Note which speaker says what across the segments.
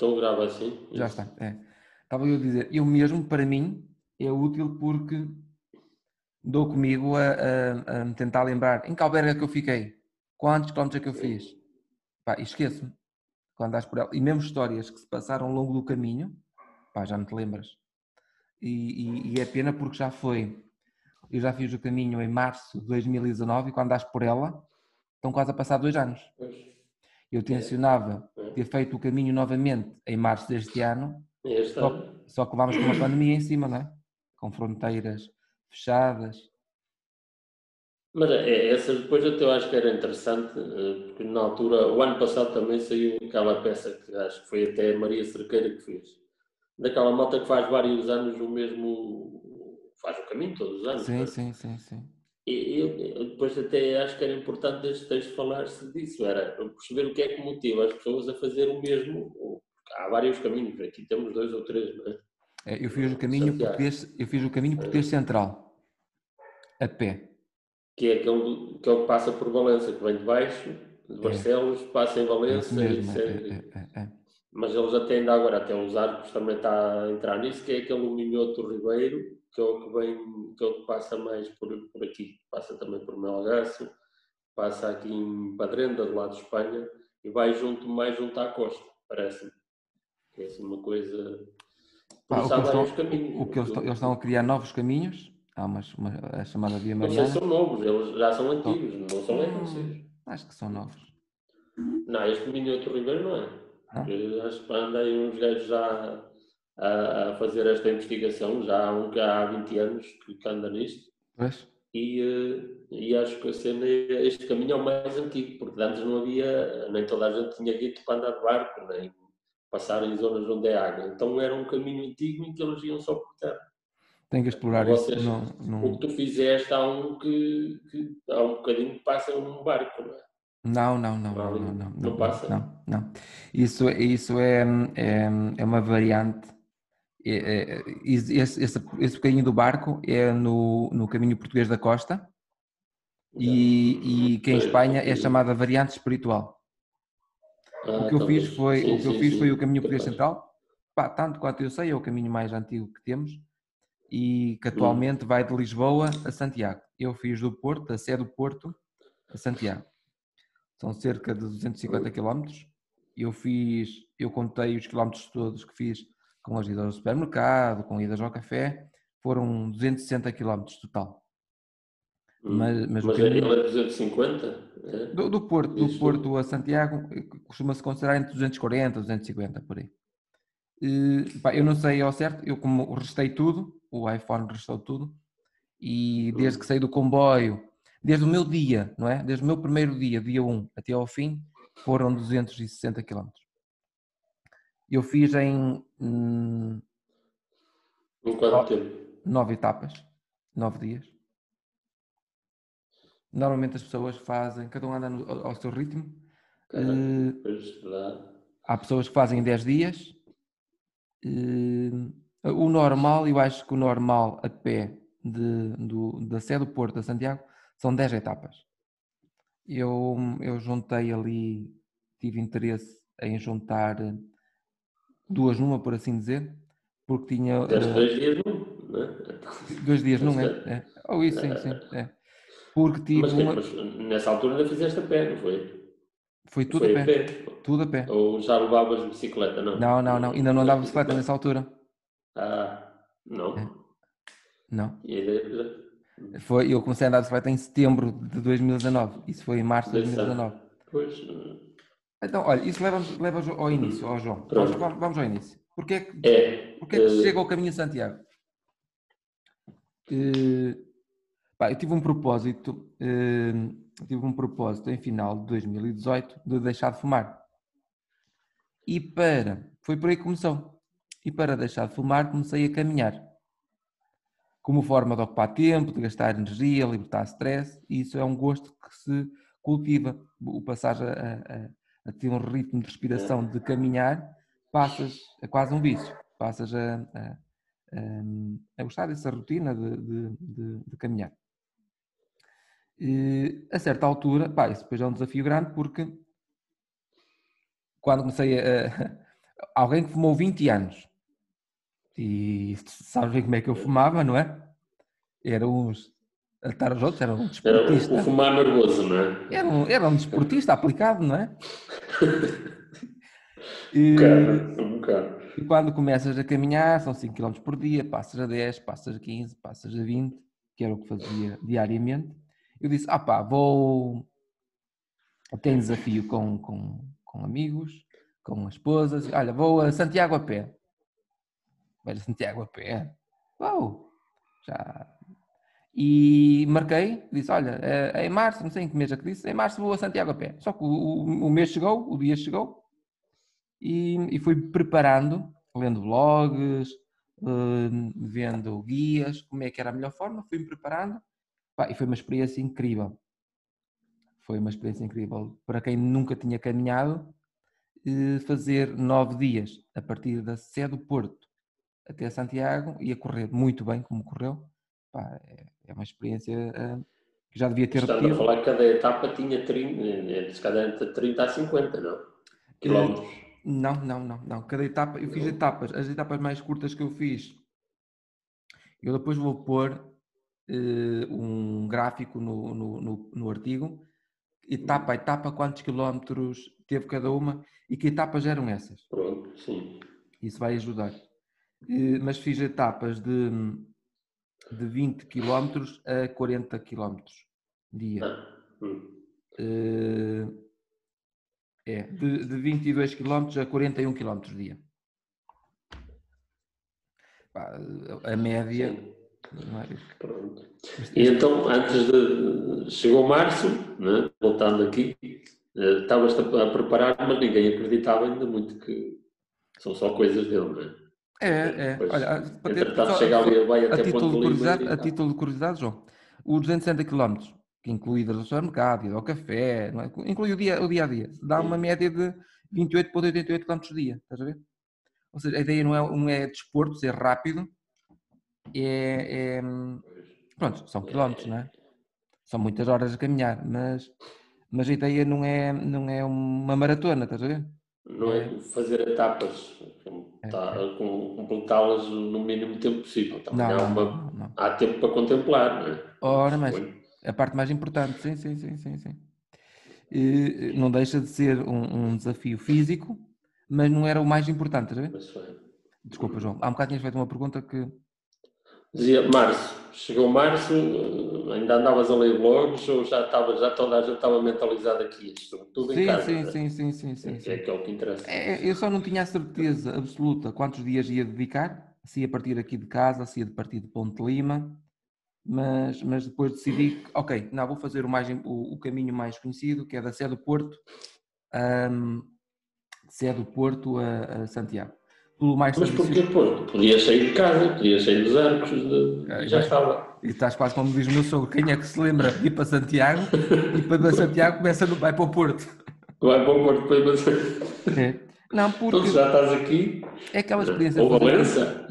Speaker 1: Então grava assim.
Speaker 2: Já está. É. Estava eu a dizer, eu mesmo, para mim, é útil porque dou comigo a, a, a tentar lembrar em que albergue é que eu fiquei, quantos quilómetros é que eu fiz. Pá, e esqueço-me quando andas por ela. E mesmo histórias que se passaram ao longo do caminho, pá, já não te lembras. E, e, e é pena porque já foi. Eu já fiz o caminho em março de 2019 e quando andas por ela, estão quase a passar dois anos. Eu tencionava é. ter feito o caminho novamente em março deste ano, só, só que vamos com uma pandemia em cima, não é? Com fronteiras fechadas.
Speaker 1: Mas é, é, essa depois até eu acho que era interessante, eh, porque na altura, o ano passado também saiu aquela peça que acho que foi até a Maria Cerqueira que fez. Daquela moto que faz vários anos o mesmo, faz o caminho todos os anos.
Speaker 2: Sim, sim, sim, sim.
Speaker 1: E eu, depois até acho que era importante este texto falar-se disso, era perceber o que é que motiva as pessoas a fazer o mesmo. Há vários caminhos, aqui temos dois ou três, não é?
Speaker 2: é eu fiz o caminho português, eu fiz o caminho português central, a pé.
Speaker 1: Que é aquele que, é o que passa por Valença, que vem de baixo, de é. Barcelos, é. passa em Valença.
Speaker 2: Mesmo, é, é, é,
Speaker 1: mas eles até ainda agora, até os arcos também está a entrar nisso, que é aquele Minhoto Ribeiro, que é o que vem, que é o que passa mais por, por aqui, passa também por Melgaço, passa aqui em Padrenda, do lado de Espanha, e vai junto, mais junto à costa, parece-me. É assim uma coisa.
Speaker 2: Ah, o que, estão, caminhos, o que eles, estão, eles estão a criar novos caminhos, há uma, uma a chamada Via Mariana.
Speaker 1: Se são novos, eles já são antigos, não, não são hum,
Speaker 2: Acho que são novos.
Speaker 1: Não, este Minhoto Ribeiro não é. Não? Acho que andei uns gajos já a, a, fazer esta investigação, já há, um, há 20 anos que, anda nisto.
Speaker 2: Pois.
Speaker 1: E, eh, e acho que a cena, é, este caminho é o mais antigo, porque antes não havia, nem toda a gente tinha guito para andar de barco, nem passar em zonas onde é água. Então era um caminho antigo em que eles iam só por terra.
Speaker 2: Tem que explorar Vocês, isso. Não, não...
Speaker 1: O que tu fizeste há um que, que há um bocadinho que passa num barco, não é?
Speaker 2: Não, não, não, não, não, não, não, passa? Não, não. Isso, isso é, é, é uma variante é, é, esse, esse, esse bocadinho do barco é no, no caminho português da costa e, e que em Espanha é chamada variante espiritual. Ah, o que eu fiz foi o que eu fiz foi o caminho português central, Pá, tanto quanto eu sei é o caminho mais antigo que temos e que atualmente vai de Lisboa a Santiago. Eu fiz do Porto, da sede do Porto a Santiago. São cerca de 250 km. Eu fiz, eu contei os quilómetros todos que fiz com as idas ao supermercado, com idas ao café, foram 260 km total.
Speaker 1: Hum, mas, mas, mas ele é 250?
Speaker 2: É? Do, do, Porto, do Porto a Santiago costuma-se considerar entre 240 e 250 por aí. E, pá, eu não sei ao certo, eu como restei tudo, o iPhone restou tudo, e desde hum. que saí do comboio, desde o meu dia, não é? Desde o meu primeiro dia, dia 1 até ao fim, foram 260 km. Eu fiz em. Hum,
Speaker 1: em quanto tempo?
Speaker 2: Nove etapas, nove dias. Normalmente as pessoas fazem, cada um anda no, ao, seu ritmo.
Speaker 1: uh,
Speaker 2: há pessoas que fazem 10 dias. Uh, o normal, eu acho que o normal a pé de, do, da sede do Porto a Santiago são 10 etapas. Eu, eu juntei ali, tive interesse em juntar duas numa, por assim dizer, porque tinha.
Speaker 1: Deste uh, dois dias num, não é?
Speaker 2: Dois dias num, é? é. Ou oh, isso, sim, sim. É. Porque tive.
Speaker 1: Mas, uma... mas nessa altura ainda fizeste a pé, não foi?
Speaker 2: Foi tudo foi a, pé. a, pé. Tudo a pé.
Speaker 1: Ou já levavas bicicleta, não?
Speaker 2: Não, não, não. Ainda não andava bicicleta nessa altura.
Speaker 1: Ah, não. É.
Speaker 2: Não. Foi, eu comecei a andar de bicicleta em setembro de 2019. Isso foi em março de 2019.
Speaker 1: Pois.
Speaker 2: Então, olha, isso leva-nos leva ao início, ao João. Vamos, vamos, ao início. Porquê é que,
Speaker 1: é,
Speaker 2: porquê é que uh... chega ao caminho de Santiago? Uh, pá, eu tive um propósito, uh, tive um propósito em final de 2018 de deixar de fumar. E para, foi por aí que começou. E para deixar de fumar comecei a caminhar. Como forma de ocupar tempo, de gastar energia, libertar stress, e isso é um gosto que se cultiva. O passar a, a a ter um ritmo de respiração de caminhar, passas a quase um vício, passas a, a, a, gostar dessa rotina de, de, de, de caminhar. E, a certa altura, pá, isso depois é um desafio grande porque quando comecei a, alguém que fumou 20 anos. E sabes bem como é que eu fumava, não é? Eram uns. Estar os outros, era um desportista.
Speaker 1: Era o fumar nervoso, não é?
Speaker 2: Era um, era um desportista aplicado, não é?
Speaker 1: E, um bocado, um bocado.
Speaker 2: E quando começas a caminhar, são 5 km por dia, passas a 10, passas a 15, passas a 20, que era o que fazia diariamente. Eu disse: ah pá, vou. Tenho desafio com, com, com amigos, com esposas. Olha, vou a Santiago a pé. A Santiago a pé. Uau! Já. E marquei, disse: Olha, é, é em março, não sei em que mês é que disse, em março vou a Santiago a pé. Só que o, o, o mês chegou, o dia chegou, e, e fui preparando, lendo blogs, uh, vendo guias, como é que era a melhor forma, fui-me preparando, pá, e foi uma experiência incrível. Foi uma experiência incrível. Para quem nunca tinha caminhado, fazer nove dias a partir da Sé do Porto até Santiago e a correr muito bem como correu. Pá, é, é, uma experiência uh, que já devia ter
Speaker 1: Estando repetido. a falar que cada etapa tinha 30, eh, cada entre 30 a 50, não? Quilómetros. Uh,
Speaker 2: não, não, não, não. Cada etapa, eu fiz etapas, as etapas mais curtas que eu fiz, eu depois vou pôr uh, um gráfico no, no, no, no artigo, etapa a etapa, quantos quilómetros teve cada uma e que etapas eram essas.
Speaker 1: Pronto, sim.
Speaker 2: Isso vai ajudar. Mas fiz etapas de, de 20 km a 40 km dia. Ah, hum. uh, é, de, de 22 km a 41 km dia. A média.
Speaker 1: É? Pronto. E então, antes de. Chegou março, né? voltando aqui, eh, estavas a preparar, mas ninguém acreditava ainda muito que são só coisas dele, não é?
Speaker 2: É, é. Olha, para ter, só, chega ali, vai até a título, de curiosidade, a título de curiosidade, João, os 260 km que inclui ir ao supermercado, ir ao café, é? inclui o dia, o dia a dia, dá uma média de 28,88 km por dia, estás a ver? Ou seja, a ideia não é, não é desporto, ser rápido, é, é, pronto, são quilómetros, não é? São muitas horas a caminhar, mas, mas a ideia não é, não é uma maratona, estás a ver?
Speaker 1: Não é, é fazer etapas, é, tá, é. completá-las no mínimo tempo possível. Também não, há, uma, não, não. há tempo para contemplar, não é?
Speaker 2: Ora, mas a parte mais importante, sim, sim, sim, sim, sim. E não deixa de ser um, um, desafio físico, mas não era o mais importante, Desculpa, João. Há um bocado tinhas feito uma pergunta que.
Speaker 1: Dizia, março, chegou março, ainda andavas a ler blogs ou já estava, já toda a gente estava mentalizada aqui, isto, tudo
Speaker 2: sim,
Speaker 1: em casa?
Speaker 2: Sim, é? sim, sim, sim, sim,
Speaker 1: sim. É, que é o que interessa.
Speaker 2: É, eu só não tinha a certeza absoluta quantos dias ia dedicar, se ia partir aqui de casa, se ia partir de Ponte Lima, mas, mas depois decidi que, ok, não, vou fazer o, mais, o, o caminho mais conhecido, que é da Sé do Porto, um, Sé do Porto a, a Santiago.
Speaker 1: Mais mas porquê Porto? Podia sair de casa, podia sair dos arcos, de... é, já estava.
Speaker 2: E estás quase como diz o meu sogro, quem é que se lembra de ir para Santiago e para Santiago começa no, vai para o Porto.
Speaker 1: Vai para o Porto, depois vai
Speaker 2: é. Não, porque...
Speaker 1: Então já estás aqui.
Speaker 2: É aquela experiência.
Speaker 1: Ou Valença.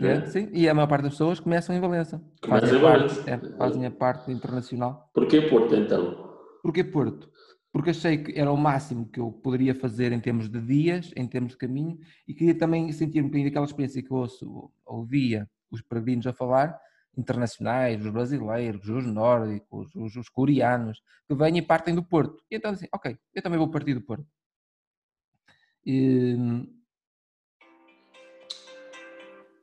Speaker 2: É, sim, e a maior parte das pessoas começam em Valença. Fazem, em Valença. Parte, é, fazem a parte internacional.
Speaker 1: Porquê Porto então?
Speaker 2: Porquê Porto? Porque achei que era o máximo que eu poderia fazer em termos de dias, em termos de caminho, e queria também sentir um bocadinho daquela experiência que eu ouço, ouvia os peregrinos a falar, internacionais, os brasileiros, os nórdicos, os, os coreanos, que vêm e partem do Porto. E então assim, ok, eu também vou partir do Porto. E,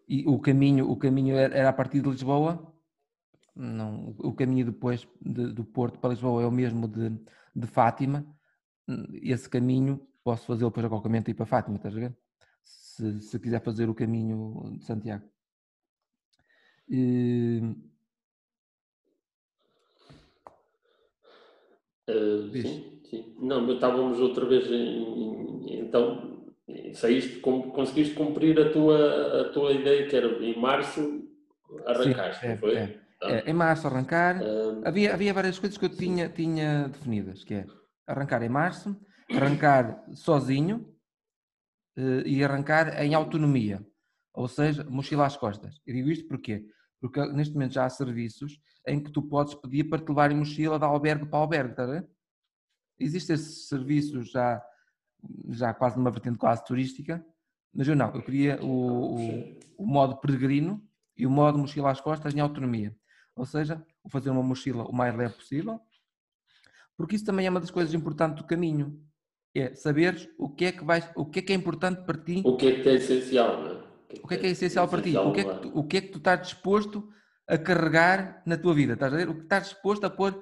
Speaker 2: e o caminho, o caminho era a partir de Lisboa. Não, o caminho depois de, do Porto para Lisboa é o mesmo de, de Fátima. Esse caminho posso fazê-lo depois a qualquer momento ir para Fátima, estás a ver? Se, se quiser fazer o caminho de Santiago. E...
Speaker 1: Uh, sim, sim. Não, estávamos outra vez em, em, então saíste, conseguiste cumprir a tua, a tua ideia, que era em março arrancaste, Sim, é, foi? É.
Speaker 2: Tá. É, em março arrancar, havia, havia várias coisas que eu tinha, tinha definidas, que é arrancar em março, arrancar sozinho uh, e arrancar em autonomia, ou seja, mochila às costas. Eu digo isto porquê? Porque neste momento já há serviços em que tu podes pedir para te levar em mochila de albergue para albergue, ver? Existem esses serviços já já quase numa vertente quase turística, Mas eu não, eu queria o, o, o modo peregrino e o modo mochila às costas em autonomia. Ou seja, fazer uma mochila o mais leve possível, porque isso também é uma das coisas importantes do caminho. É saberes o que é que, vais, o que, é, que é importante para ti.
Speaker 1: O que é que é essencial, não é?
Speaker 2: O que é que é essencial para ti? O que é que, tu, o que é que tu estás disposto a carregar na tua vida? Estás a ver? O que estás disposto a pôr?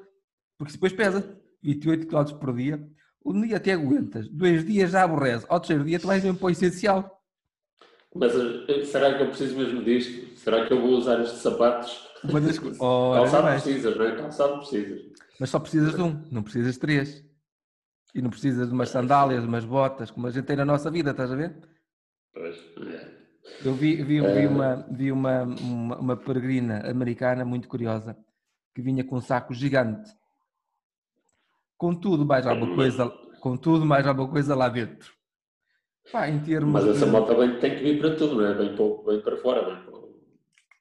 Speaker 2: Porque depois pesa 28 km por dia. Um dia até aguentas, dois dias já aborrece, ao terceiro dia tu vais mesmo para o essencial.
Speaker 1: Mas eh, será que eu preciso mesmo disto? Será que eu vou usar estes sapatos?
Speaker 2: Das...
Speaker 1: Calçado precisas, não é? Calçado precisas.
Speaker 2: Mas só precisas de um, não precisas de três. E não precisas de umas sandálias, umas botas, como a gente tem na nossa vida, estás a ver?
Speaker 1: Pois, é.
Speaker 2: Eu vi, vi, vi, é. uma, vi uma, uma, uma peregrina americana muito curiosa que vinha com um saco gigante. Com tudo mais alguma coisa, com tudo mais alguma coisa lá dentro. Pá, em termos
Speaker 1: Mas essa de... moto bem tem que vir para tudo, não é? Bem para, bem para fora. Bem.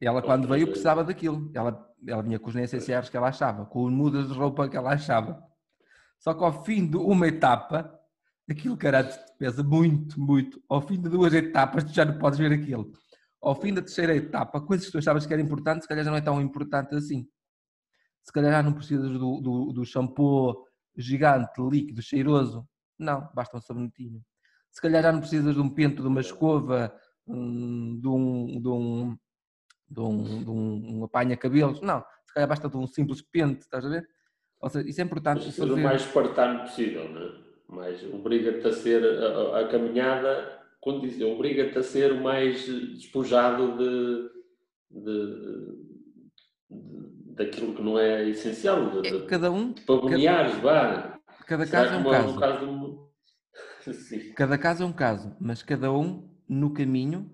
Speaker 2: Ela quando veio precisava daquilo. Ela, ela vinha com os necessários que ela achava, com as mudas de roupa que ela achava. Só que ao fim de uma etapa, aquilo caralho pesa muito, muito. Ao fim de duas etapas, tu já não podes ver aquilo. Ao fim da terceira etapa, coisas que tu achavas que era importante, se calhar já não é tão importante assim. Se calhar já não precisas do, do, do shampoo gigante, líquido, cheiroso. Não, basta um sabonetinho. Se calhar já não precisas de um pento, de uma escova, hum, de um, de um, de um, de um, um apanha-cabelos. Não, se calhar basta de um simples pente, estás a ver? Ou seja, isso é importante.
Speaker 1: Mas fazer... o mais espartano possível, não é? Mas obriga-te a ser a, a, caminhada, quando diz, obriga-te a ser o mais despojado de, de, de, daquilo que não é essencial. De,
Speaker 2: é, cada um.
Speaker 1: De pavoniares, vá.
Speaker 2: Cada caso é um caso. caso de... Cada caso é um caso, mas cada um no caminho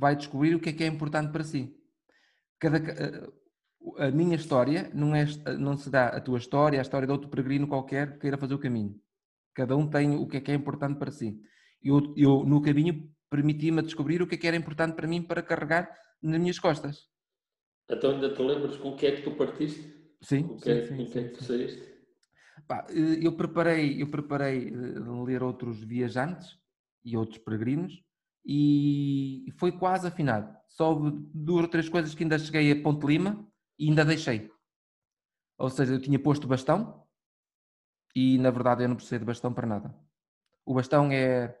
Speaker 2: vai descobrir o que é que é importante para si. Cada, a minha história não, é, não será a tua história, a história de outro peregrino qualquer que queira fazer o caminho. Cada um tem o que é que é importante para si. Eu, eu no caminho, permiti-me descobrir o que é que era importante para mim para carregar nas minhas costas.
Speaker 1: Então ainda te lembras com o que é que tu partiste?
Speaker 2: Sim,
Speaker 1: com é,
Speaker 2: sim,
Speaker 1: sim, que é que tu saíste?
Speaker 2: Eh, eu preparei, eu preparei eh, ler outros viajantes e outros peregrinos e foi quase afinado. Só duas ou três coisas que ainda cheguei a Ponte Lima e ainda deixei. Ou seja, eu tinha posto bastão e na verdade eu não precisei de bastão para nada. O bastão é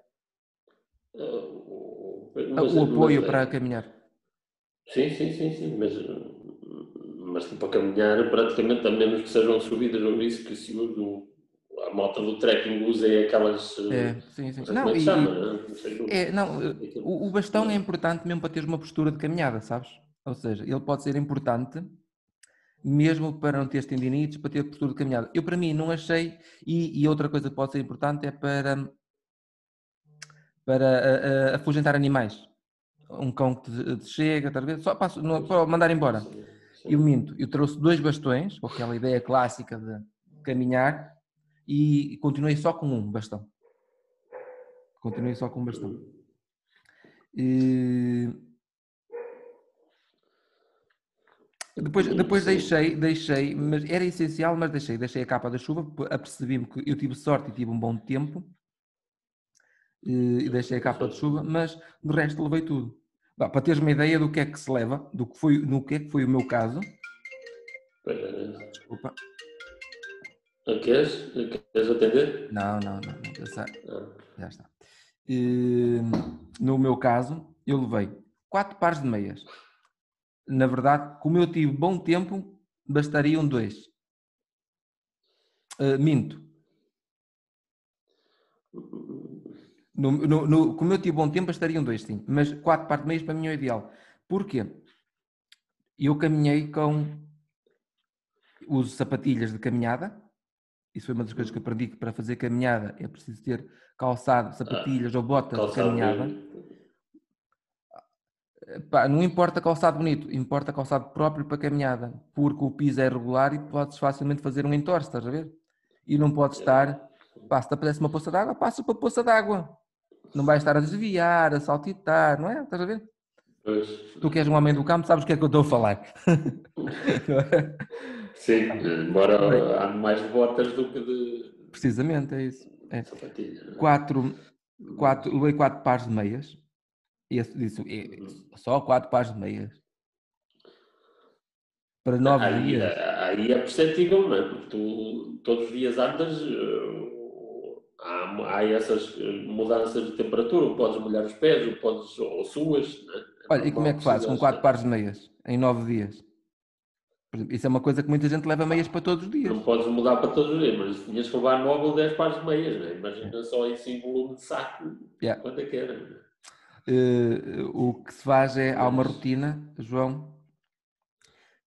Speaker 2: uh, mas, o apoio mas, para caminhar.
Speaker 1: Sim, sim, sim, sim, mas, mas para caminhar praticamente a menos que sejam subidas ou isso que se o, a moto do trekking usa é aquelas.
Speaker 2: É, sim, sim. Não, é e, chama, não, é, não o, o bastão é importante mesmo para teres uma postura de caminhada, sabes? Ou seja, ele pode ser importante mesmo para não ter tendinites, para ter postura de caminhada. Eu, para mim, não achei, e, e outra coisa que pode ser importante é para, para afugentar animais. Um cão que te, te chega, talvez, só passo, não, para mandar embora. Eu minto, eu trouxe dois bastões, com aquela ideia clássica de caminhar, e continuei só com um bastão. Continuei só com um bastão. E Depois, depois deixei, deixei, mas era essencial, mas deixei, deixei a capa da chuva, apercebi-me que eu tive sorte e tive um bom tempo e deixei a capa de chuva, mas do resto levei tudo. Bah, para teres uma ideia do que é que se leva, do que foi, no que é que foi o meu caso.
Speaker 1: Desculpa. Queres? Queres atender?
Speaker 2: Não, não, não, não pensar. Ah. Já está. E, no meu caso, eu levei quatro pares de meias na verdade, como eu tive bom tempo, bastariam dois. Uh, minto. No, no, no, como eu tive bom tempo, bastariam dois, sim. Mas quatro partes meias para mim é o ideal. Porquê? Eu caminhei com. Uso sapatilhas de caminhada. Isso foi uma das coisas que aprendi que para fazer caminhada é preciso ter calçado, sapatilhas ah, ou botas de caminhada. Pá, não importa calçado bonito, importa calçado próprio para caminhada, porque o piso é regular e podes facilmente fazer um entorce, estás a ver? E não podes estar, pá, se te aparece uma poça d'água, passa para a poça d'água. Não vais estar a desviar, a saltitar, não é? Estás a ver?
Speaker 1: Pois.
Speaker 2: Tu que és um homem do campo, sabes o que é que eu estou a falar.
Speaker 1: Sim, embora há mais botas do que de.
Speaker 2: Precisamente, é isso. É. Quatro, quatro, levei quatro pares de meias esse disse, "É, só quatro pares de meias. Para nove
Speaker 1: aí,
Speaker 2: dias.
Speaker 1: aí é perceptível, não é? Porque tu todos os dias andas, eh, há, há essas eh, mudanças de temperatura, ou podes molhar os pés, ou podes, ou suas, não é?
Speaker 2: Olha, e como é que fazes com quatro pares de meias em nove dias? Isso é uma coisa que muita gente leva meias para todos os dias.
Speaker 1: Não podes mudar para todos os dias, mas tinhas que levar 9 ou 10 pares de meias, não é? Imagina só isso em volume de saco,
Speaker 2: Yeah.
Speaker 1: quanto é que era? é?
Speaker 2: Eh, o que se faz é, há uma rotina, João,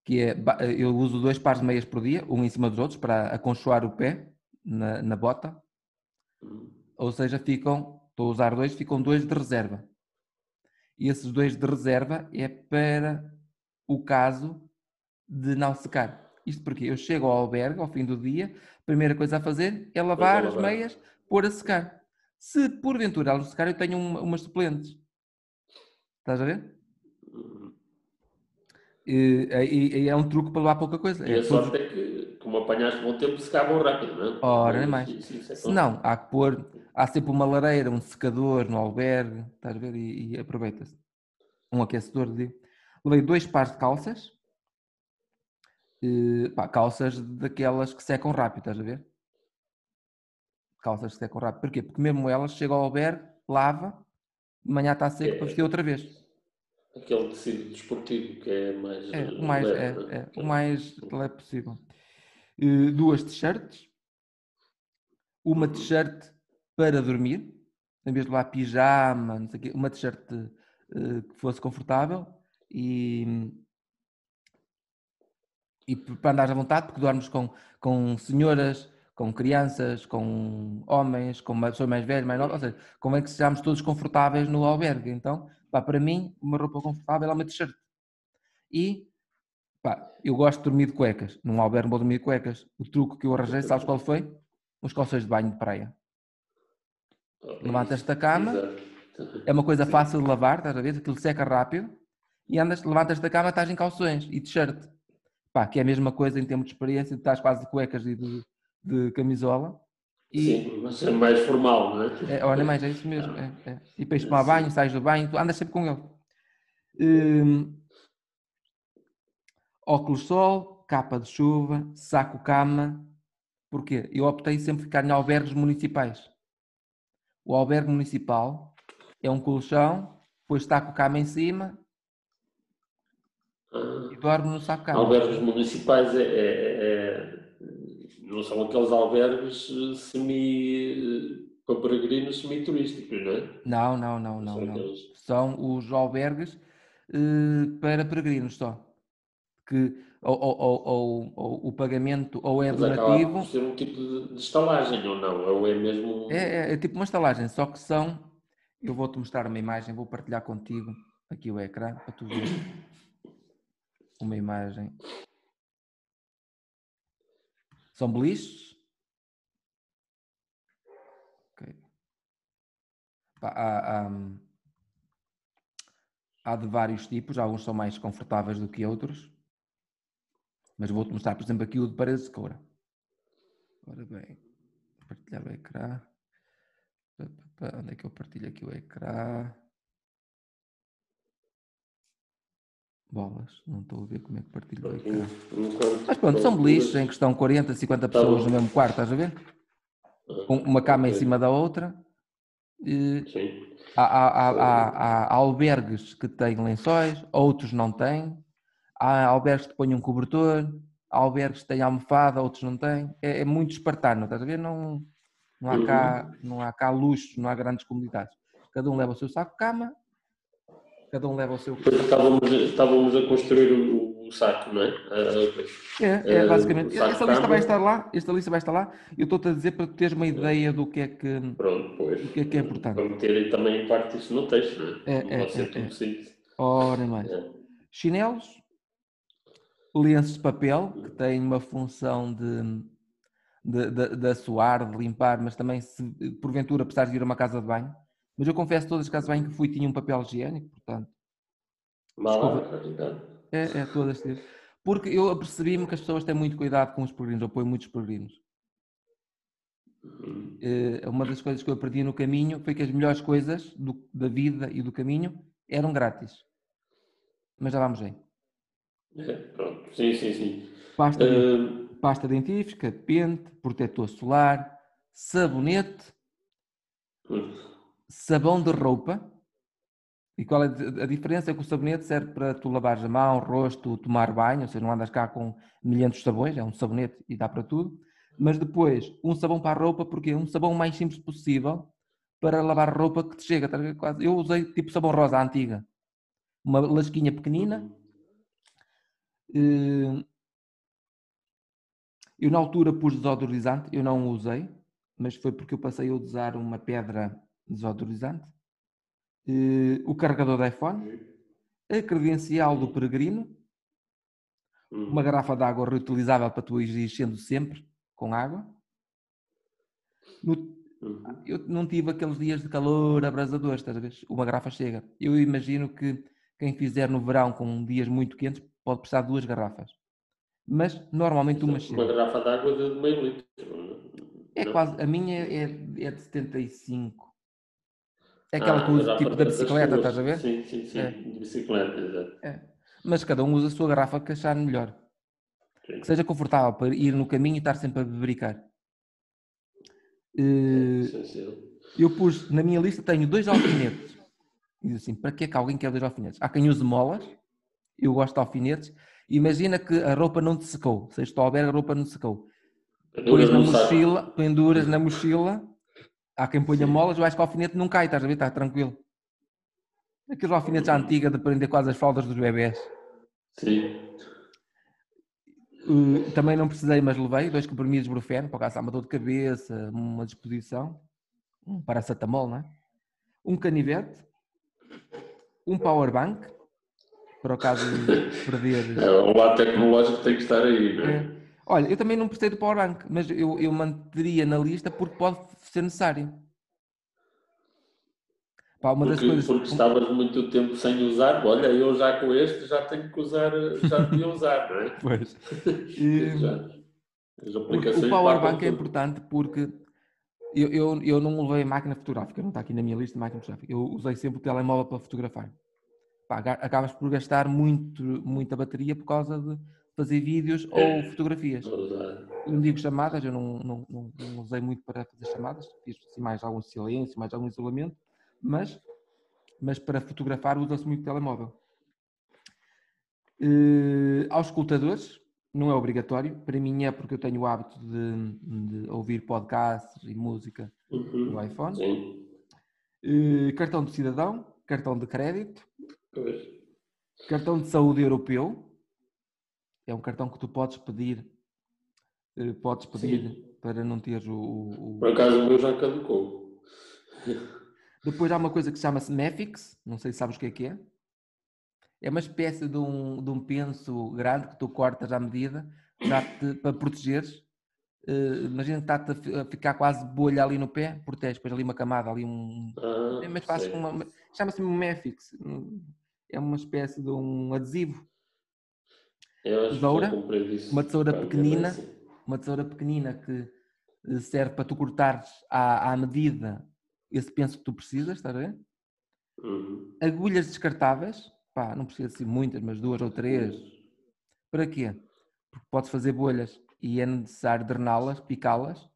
Speaker 2: que é, ba- eu uso dois pares de meias por dia, um em cima dos outros, para aconchoar o pé na, na bota,
Speaker 1: Hum.
Speaker 2: ou seja, ficam, estou a usar dois, ficam dois de reserva. E esses dois de reserva é para o caso de não secar. Isto porque eu chego ao albergue ao fim do dia, a primeira coisa a fazer é lavar as meias, pôr a secar. Se porventura elas secar, eu tenho uma- umas suplentes. Estás a ver? E, e- e é um truque para levar pouca coisa.
Speaker 1: E
Speaker 2: É
Speaker 1: a sorte é que, como apanhaste bom tempo, secavam rápido, não é?
Speaker 2: Ora, nem
Speaker 1: Mas
Speaker 2: mais.
Speaker 1: é
Speaker 2: Se não, há que pôr, há sempre uma lareira, um secador no albergue, estás a ver? E, e aproveita-se. Um aquecedor de. Levei dois pares de calças, pá, calças daquelas que secam rápido, estás a ver? Calças que secam rápido. Porquê? Porque mesmo elas chegam ao albergue, lava, de manhã está seco para vestir outra vez.
Speaker 1: Aquele tecido desportivo que é mais.
Speaker 2: É, o mais,
Speaker 1: leve,
Speaker 2: é,
Speaker 1: não
Speaker 2: é, o mais leve possível. Eh, duas t-shirts. Uma t-shirt para dormir, em vez de levar pijama, não sei o quê, uma t-shirt eh, que fosse confortável e, e para andares à vontade, porque dormes com, com senhoras, com crianças, com homens, com pessoas mais velhas, mais novas, ou seja, convém que sejamos todos confortáveis no albergue. Então, pá, para mim, uma roupa confortável é uma t-shirt. E, pá, eu gosto de dormir de cuecas. Num albergue vou dormir de cuecas. O truque que eu arranjei, sabes qual foi? Uns calções de banho de praia. Levantas-te da cama. É uma coisa fácil de lavar, estás a ver? Aquilo seca rápido. E andas, levantas da cama, estás em calções e t-shirt. Pá, que é a mesma coisa em termos de experiência, estás quase de cuecas e de, de camisola. E,
Speaker 1: Sim, mas é mais formal, não é?
Speaker 2: é, olha, mais é isso mesmo. É, é. E depois tomar banho, sais do banho, andas sempre com ele. Hum, óculos sol, capa de chuva, saco cama. Porquê? Eu optei sempre ficar em albergues municipais. O albergue municipal é um colchão, depois saco cama em cima e dorme no saco
Speaker 1: albergues municipais é, é- é- não são aqueles albergues eh, semi. eh, para peregrinos semi-turísticos, não é?
Speaker 2: Não, não, não, não,
Speaker 1: São
Speaker 2: não.
Speaker 1: aqueles-
Speaker 2: São os albergues eh, para peregrinos só. Que ou, ou- ou- ou- o pagamento ou é
Speaker 1: Mas
Speaker 2: donativo,
Speaker 1: por ser um tipo de, de estalagem, ou não? Ou é mesmo.
Speaker 2: é, é- é tipo uma estalagem, só que são. Eu vou-te mostrar uma imagem, vou partilhar contigo aqui o ecrã para tu ver uma imagem. São beliches. Pá, Há, há, há de vários tipos, alguns são mais confortáveis do que outros. Mas vou-te mostrar, por exemplo, aqui o de paredes de coura. Ora bem, partilhar o ecrã. Onde é que eu partilho aqui o ecrã? Bolas, não estou a ver como é que partilho ecrã.
Speaker 1: Enquanto
Speaker 2: Mas pronto, são beliches em que estão 40, 50
Speaker 1: Tá
Speaker 2: pessoas no mesmo quarto, estás a ver?
Speaker 1: Ah,
Speaker 2: Com uma cama em cima da outra. E
Speaker 1: Sim.
Speaker 2: há, há- há- há- há- há albergues que têm lençóis, outros não têm. Há albergues que põem um cobertor, há albergues que têm almofada, outros não têm. É, é muito espartano, estás a ver? Não, não, há cá, não há cá luxo, não há grandes comunidades. Cada um leva o seu saco de cama, cada um leva o seu.
Speaker 1: Estávamos, estávamos a construir o, o saco, não é? Ah,
Speaker 2: É, é
Speaker 1: Eh,
Speaker 2: basicamente. Esta lista vai estar lá, esta lista vai estar lá. Eu estou-te a dizer para tu teres uma ideia do que é que.
Speaker 1: pronto, pois.
Speaker 2: O que é que é importante?
Speaker 1: Para meter também parte disso no texto, não é?
Speaker 2: É,
Speaker 1: não
Speaker 2: é,
Speaker 1: pode ser
Speaker 2: é,
Speaker 1: tudo
Speaker 2: é.
Speaker 1: simples.
Speaker 2: Ora mais.
Speaker 1: É.
Speaker 2: Chinelos, lenços de papel, que têm uma função de, de, de, de assoar, de limpar, mas também se porventura precisares de ir a uma casa de banho. Mas eu confesso todas as casas banho que fui tinham um papel higiênico, portanto, Desculpa.
Speaker 1: Ricardo.
Speaker 2: é, é todas. Porque eu apercebi-me que as pessoas têm muito cuidado com os peregrinos, apoio muitos peregrinos.
Speaker 1: Hum,
Speaker 2: Eh, Uma das coisas que eu aprendi no caminho foi que as melhores coisas do- da vida e do caminho eram grátis. Mas já vamos aí.
Speaker 1: É, pronto. Sim, sim, sim.
Speaker 2: Pasta,
Speaker 1: Uh,
Speaker 2: pasta dentífica, pente, protetor solar, sabonete,
Speaker 1: hum,
Speaker 2: sabão de roupa. E qual é a diferença? É que o sabonete serve para tu lavares a mão, o rosto, tomar banho, ou seja, não andas cá com milhares de sabões, é um sabonete e dá para tudo. Mas depois, um sabão para a roupa, porque um sabão mais simples possível para lavar roupa que te chega. Quase- Eu usei tipo sabão rosa antiga, uma lasquinha pequenina. Eh, Eu na altura pus desodorizante, eu não o usei, mas foi porque eu passei a usar uma pedra desodorizante. Eh, O carregador da iPhone, a credencial do peregrino,
Speaker 1: hum,
Speaker 2: uma garrafa de água reutilizável para tu ir enchendo sempre com água. No-
Speaker 1: hum,
Speaker 2: eu não tive aqueles dias de calor abrasadores, estás a ver? Uma garrafa chega. Eu imagino que quem fizer no verão com dias muito quentes pode precisar de duas garrafas. Mas normalmente uma
Speaker 1: Uma
Speaker 2: chega.
Speaker 1: garrafa de água de meio litro.
Speaker 2: É
Speaker 1: não?
Speaker 2: quase, a minha é, é de 75. É aquela
Speaker 1: Ah,
Speaker 2: que
Speaker 1: garrafa
Speaker 2: tipo da bicicleta, estás a ver?
Speaker 1: Sim, sim, sim.
Speaker 2: É.
Speaker 1: De bicicleta, exato.
Speaker 2: Mas cada um usa a sua garrafa que achar melhor.
Speaker 1: Sim.
Speaker 2: Que seja confortável para ir no caminho e estar sempre a bebericar.
Speaker 1: Essencial.
Speaker 2: Eu pus na minha lista, tenho dois alfinetes. Diz assim: para que é que alguém quer dois alfinetes? Há quem use molas, eu gosto de alfinetes. Imagina que a roupa não te secou, se estou a a roupa não te secou. Pões
Speaker 1: Penduras
Speaker 2: na
Speaker 1: no saco.
Speaker 2: mochila, penduras na mochila. Há quem ponha molas, eu acho que o alfinete não cai, estás a ver? Está tranquilo. Aqueles alfinetes antigos de prender quase as fraldas dos bebés.
Speaker 1: Sim.
Speaker 2: Uh, também não precisei, mas levei dois comprimidos de brufeno, para caso uma dor de cabeça, uma disposição, um paracetamol, não é? Um canivete, um power bank, para o caso de perder.
Speaker 1: É, o lado tecnológico tem que estar aí, não é?
Speaker 2: É. Olha, eu também não precisei do power bank, mas eu, eu manteria na lista porque pode ser necessário. Pá, uma das
Speaker 1: Porque,
Speaker 2: coisas.
Speaker 1: porque estavas muito tempo sem usar. Olha, eu já com este já tenho que usar, já devia usar, não é?
Speaker 2: Pois. E-
Speaker 1: Já. As aplicações
Speaker 2: o power
Speaker 1: papam
Speaker 2: bank é importante porque eu, eu, eu não levei máquina fotográfica, não está aqui na minha lista de máquina fotográfica. Eu usei sempre o telemóvel para fotografar. Pá, acabas por gastar muito, muita bateria por causa de fazer vídeos
Speaker 1: É.
Speaker 2: ou fotografias. Eu não digo chamadas, eu não, não, não, não usei muito para fazer chamadas, fiz assim, mais algum silêncio, mais algum isolamento, mas, mas para fotografar usa-se muito o telemóvel. Eh, aos escutadores, não é obrigatório, para mim é porque eu tenho o hábito de, de ouvir podcasts e música
Speaker 1: Uhum.
Speaker 2: no iPhone.
Speaker 1: Sim.
Speaker 2: Eh, cartão de cidadão, cartão de crédito,
Speaker 1: Pois.
Speaker 2: cartão de saúde europeu, é um cartão que tu podes pedir, eh, podes pedir para não teres o- o-
Speaker 1: Por acaso o meu já caducou.
Speaker 2: Depois há uma coisa que chama-se Mefix, não sei se sabes o que é que é. É uma espécie de um, de um penso grande que tu cortas à medida para protegeres. Eh, imagina que está-te a fi- a ficar quase bolha ali no pé, protege, depois ali uma camada, ali um.
Speaker 1: Ah,
Speaker 2: É, mas faz
Speaker 1: sei.
Speaker 2: uma, chama-se Mefix. É uma espécie de um adesivo, tesoura, uma tesoura pequenina. uma tesoura pequenina que eh, serve para tu cortares à, à medida esse penso que tu precisas, estás a ver?
Speaker 1: Uhum.
Speaker 2: Agulhas descartáveis, pá, não precisa ser muitas, mas duas ou três. Para quê? Porque podes fazer bolhas e é necessário drená-las, picá-las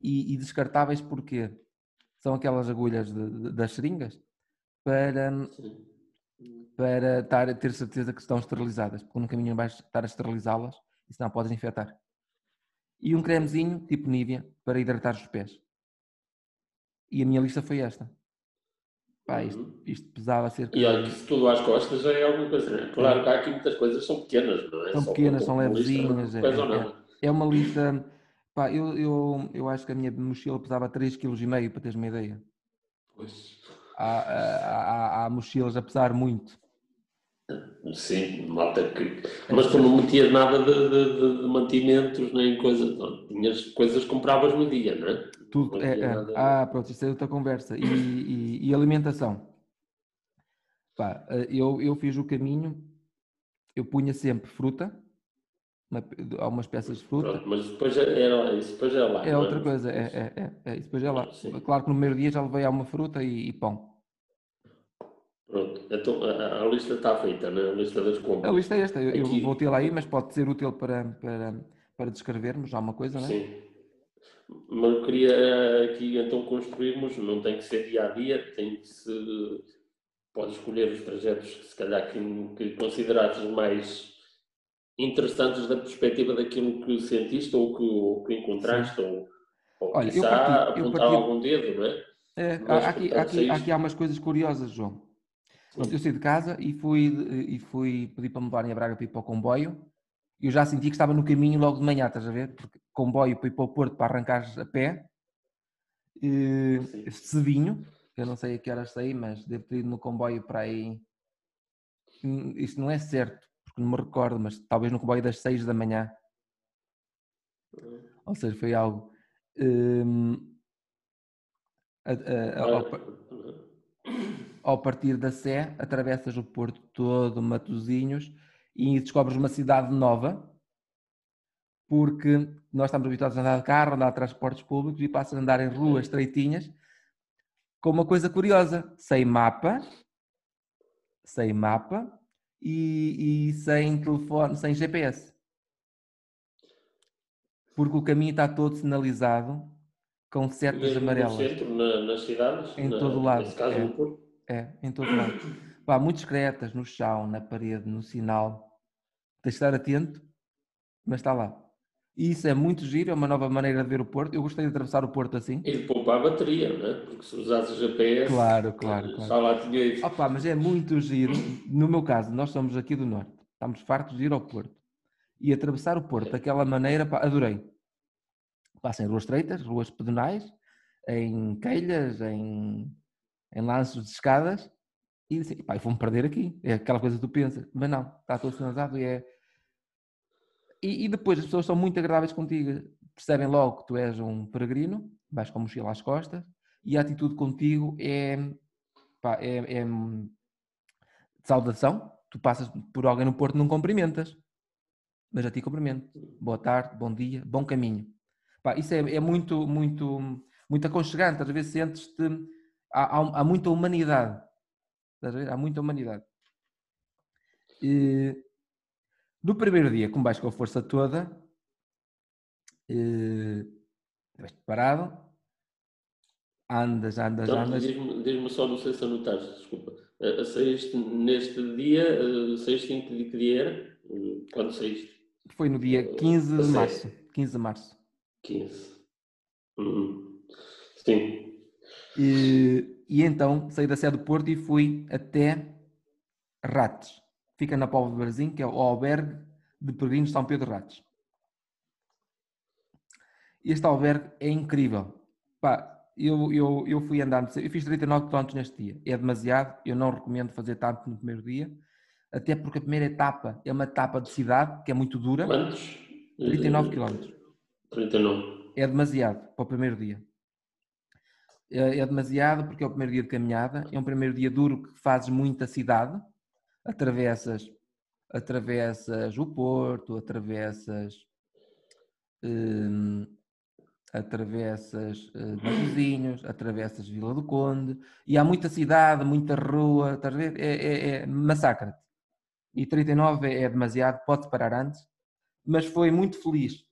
Speaker 2: e, e descartáveis porquê? São aquelas agulhas de- de- das seringas para,
Speaker 1: Sim.
Speaker 2: Para estar, ter certeza que estão esterilizadas, porque no caminho vais estar a esterilizá-las e senão podes infectar. E um cremezinho tipo Nivea para hidratar os pés. E a minha lista foi esta. Pá, isto,
Speaker 1: Uhum.
Speaker 2: isto pesava cerca
Speaker 1: E olha que tudo às costas já é alguma coisa. né? Claro que há aqui muitas coisas que são pequenas, não é?
Speaker 2: São pequenas, são
Speaker 1: lista,
Speaker 2: levezinhas, é- é-. É uma lista. Pá, eu, eu, eu acho que a minha mochila pesava 3,5 kg, para teres uma ideia.
Speaker 1: Pois.
Speaker 2: Há, há, há, mochilas a pesar muito.
Speaker 1: Sim, malta que. Mas tu não metias nada de, de- de- mantimentos nem coisas. Não. Tinhas coisas que compravas no dia, não é?
Speaker 2: Tudo,
Speaker 1: Não
Speaker 2: é, é. Ah, pronto, isso é outra conversa. E, e- e alimentação. Pá, eh, eu, eu fiz o caminho, eu punha sempre fruta, uma, algumas peças de fruta.
Speaker 1: Pronto, mas depois era, isso depois é lá.
Speaker 2: É
Speaker 1: não
Speaker 2: outra coisa, é, é, é, é, isso depois é lá.
Speaker 1: Sim.
Speaker 2: Claro que no primeiro dia já levei alguma fruta e, e pão.
Speaker 1: Pronto. Então a, a, lista está feita, né? a lista das compras.
Speaker 2: A lista é esta, eu, Aqui... eu vou tê-la aí, mas pode ser útil para, para, para descrevermos alguma coisa, não é? Sim.
Speaker 1: Mas eu queria aqui então construirmos, não tem que ser dia a dia, tem que se. Pode escolher os trajetos que se calhar que, que considerares mais interessantes da perspectiva daquilo que sentiste ou que, ou que encontraste, Sim. ou, ou Olha, eu parti, apontar parti... algum dedo, não é?
Speaker 2: é Mas, aqui, portanto, aqui, aqui há umas coisas curiosas, João. Pronto, eu saí de casa e fui, e fui pedir para me levarem a Braga para ir para o comboio. Eu já senti que estava no caminho logo de manhã, estás a ver? Porque comboio para ir para o Porto para arrancar a pé. E, cedinho, eu não sei a que horas saí, mas devo ter ido no comboio para aí. Hum, isto não é certo, não me recordo, mas talvez no comboio das 6 da manhã. Ou seja, foi algo. Um, a, a, a, ao partir da Sé, atravessas o Porto todo, Matozinhos, e descobres uma cidade nova, porque nós estamos habituados a andar de carro, andar de transportes públicos e passas a andar em ruas estreitinhas, com uma coisa curiosa, sem mapa, sem mapa e, e sem telefone, sem GPS. Porque o caminho está todo sinalizado com setas amarelas. No
Speaker 1: centro, na, nas cidades?
Speaker 2: Em na, todo lado. Nesse caso, é. no Porto? É, em todo lado. Pá, muito discretas, no chão, na parede, no sinal. Tens de estar atento, mas está lá. E isso é muito giro, é uma nova maneira de ver o Porto. Eu gostei de atravessar o Porto assim.
Speaker 1: E de poupar a bateria, não é? Porque se usasse GPS.
Speaker 2: Claro, claro. claro.
Speaker 1: Só lá tinha.
Speaker 2: Opa, mas é muito giro. No meu caso, nós somos aqui do Norte. Estamos fartos de ir ao Porto. E atravessar o Porto é. daquela maneira, pá, adorei. Passa em ruas estreitas, ruas pedonais, em queilhas, em em lanços de escadas e disse, pá, vou-me perder aqui. É aquela coisa que tu pensas, mas não, está todo sinalizado e é. E, e, depois as pessoas são muito agradáveis contigo, percebem logo que tu és um peregrino, vais com a mochila às costas e a atitude contigo é, pá, é, é de saudação. Tu passas por alguém no Porto não cumprimentas, mas a ti cumprimento. Boa tarde, bom dia, bom caminho. Pá, isso é, é muito, muito, muito aconchegante. Às vezes sentes-te há, há, há muita humanidade. Há muita humanidade. E, no primeiro dia, como vais com a força toda, estás preparado, andas, andas, então, andas.
Speaker 1: Diz-me diz só, não sei se anotaste, desculpa. Uh, saíste neste dia, uh, saíste em que, dia era? Quando saíste?
Speaker 2: Foi no dia 15 de março. 15 de março.
Speaker 1: 15. Uhum. Sim.
Speaker 2: E, e então saí da sede do Porto e fui até Rates. Fica na Póvoa de Varzim, que é o albergue de peregrinos de São Pedro Rates. Este albergue é incrível. Pá, eu, eu, eu fui andando, eu fiz 39 km neste dia. É demasiado, eu não recomendo fazer tanto no primeiro dia, até porque a primeira etapa é uma etapa de cidade, que é muito dura.
Speaker 1: Quantos?
Speaker 2: 39 km.
Speaker 1: 39.
Speaker 2: É demasiado para o primeiro dia. É, é demasiado porque é o primeiro dia de caminhada, é um primeiro dia duro que fazes muita cidade, atravessas, atravessas o Porto, atravessas, hum, atravessas uh, vizinhos, atravessas Vila do Conde, e há muita cidade, muita rua, estás a ver? É, é, é massacre E 39 é, é demasiado, pode parar antes, mas foi muito feliz.